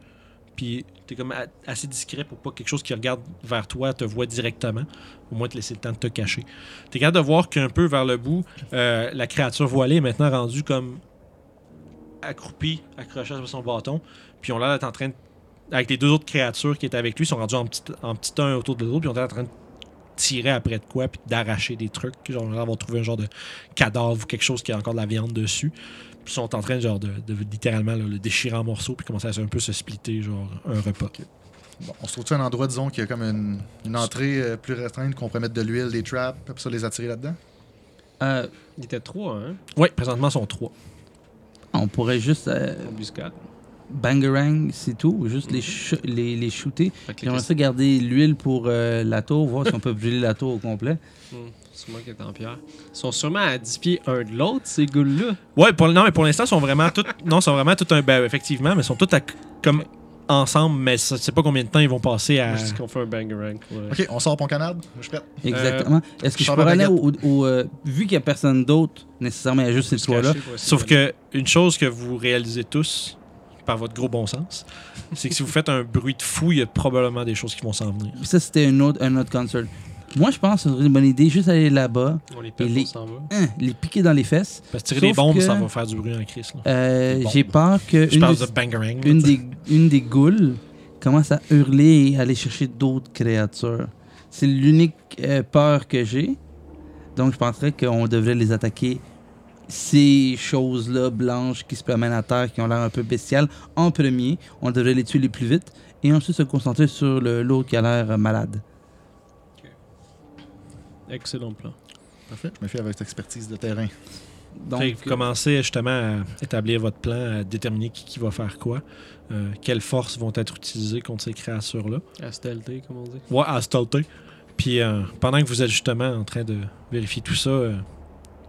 Puis t'es comme assez discret pour pas que quelque chose qui regarde vers toi te voit directement. Au moins te laisser le temps de te cacher. T'es capable de voir qu'un peu vers le bout, euh, la créature voilée est maintenant rendue comme accroupie, accrochée sur son bâton. Puis on l'a en train de avec les deux autres créatures qui étaient avec lui, sont rendus en petit, en petit un autour de l'autre, puis on est en train de tirer après de quoi, puis d'arracher des trucs. Genre, on va trouver un genre de cadavre ou quelque chose qui a encore de la viande dessus. Puis ils sont en train genre, de, de littéralement là, le déchirer en morceaux, puis commencer à se- un peu se splitter, genre un repas. Bon, on se trouve-tu un endroit, disons, qui a comme une, une entrée euh, plus restreinte, qu'on pourrait mettre de l'huile, des traps, puis ça les attirer là-dedans? Euh, Il était trois, hein? Oui, présentement, ils sont trois. on pourrait juste euh, bangerang, c'est tout. Juste les, les, les shooter. J'aimerais ça garder l'huile pour euh, la tour, voir si on peut brûler la tour au complet. Hmm, Sûrement qu'il est en pierre. Ils sont sûrement à 10 pieds un de l'autre, ces goules-là. Ouais, pour, non, mais pour l'instant, ils sont vraiment tous. Non, ils sont vraiment tout un. Ben, effectivement, mais ils sont tous à- comme ensemble, mais je sais pas combien de temps ils vont passer à. Juste qu'on fait un bangerang. Ouais. Ok, on sort Pont-Canard, je suis prêt. Exactement. Est-ce que je pourrais aller au. au, euh, vu qu'il n'y a personne d'autre, nécessairement, il y a juste ces trois-là. pour Sauf que une chose que vous réalisez tous, par votre gros bon sens, c'est que si vous faites un bruit de fou, il y a probablement des choses qui vont s'en venir. Puis ça, c'était un autre, un autre concert. Moi, je pense que ce serait une bonne idée, juste aller là-bas, On les pète, Et les- on s'en va. hein, les piquer dans les fesses. Parce que tirer Sauf des bombes, que- ça va faire du bruit en crise. Euh. J'ai peur que Je une, parle de- de bangerang. là, une tu sais. des, une des goules commence à hurler et aller chercher d'autres créatures. C'est l'unique euh, peur que j'ai. Donc, je penserais qu'on devrait les attaquer. Ces choses-là blanches qui se promènent à terre, qui ont l'air un peu bestiales, en premier. On devrait les tuer les plus vite. Et ensuite se concentrer sur le- l'autre qui a l'air malade. Excellent plan. Parfait. Je me fie avec cette expertise de terrain. Donc, Fait vous commencez justement à établir votre plan, à déterminer qui, qui va faire quoi, euh, quelles forces vont être utilisées contre ces créatures-là. À comme on dit. Ouais, à stealther. Puis euh, pendant que vous êtes justement en train de vérifier tout ça, euh,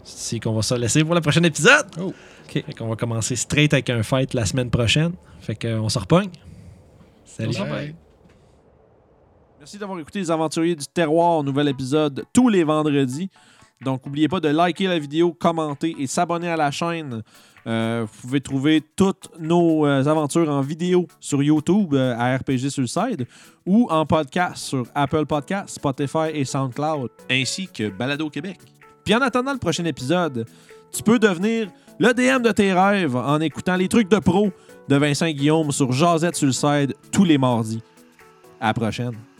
c'est qu'on va se laisser pour le prochain épisode. Oh. OK. Fait qu'on va commencer straight avec un fight la semaine prochaine. Fait qu'on se repogne. Salut. Bye. Merci d'avoir écouté Les Aventuriers du Terroir, nouvel épisode tous les vendredis. Donc, n'oubliez pas de liker la vidéo, commenter et s'abonner à la chaîne. Euh, vous pouvez trouver toutes nos euh, aventures en vidéo sur YouTube euh, à RPG Suicide ou en podcast sur Apple Podcasts, Spotify et SoundCloud, ainsi que Balado Québec. Puis en attendant le prochain épisode, tu peux devenir le DM de tes rêves en écoutant les trucs de pro de Vincent Guillaume sur Jazette Suicide tous les mardis. À la prochaine.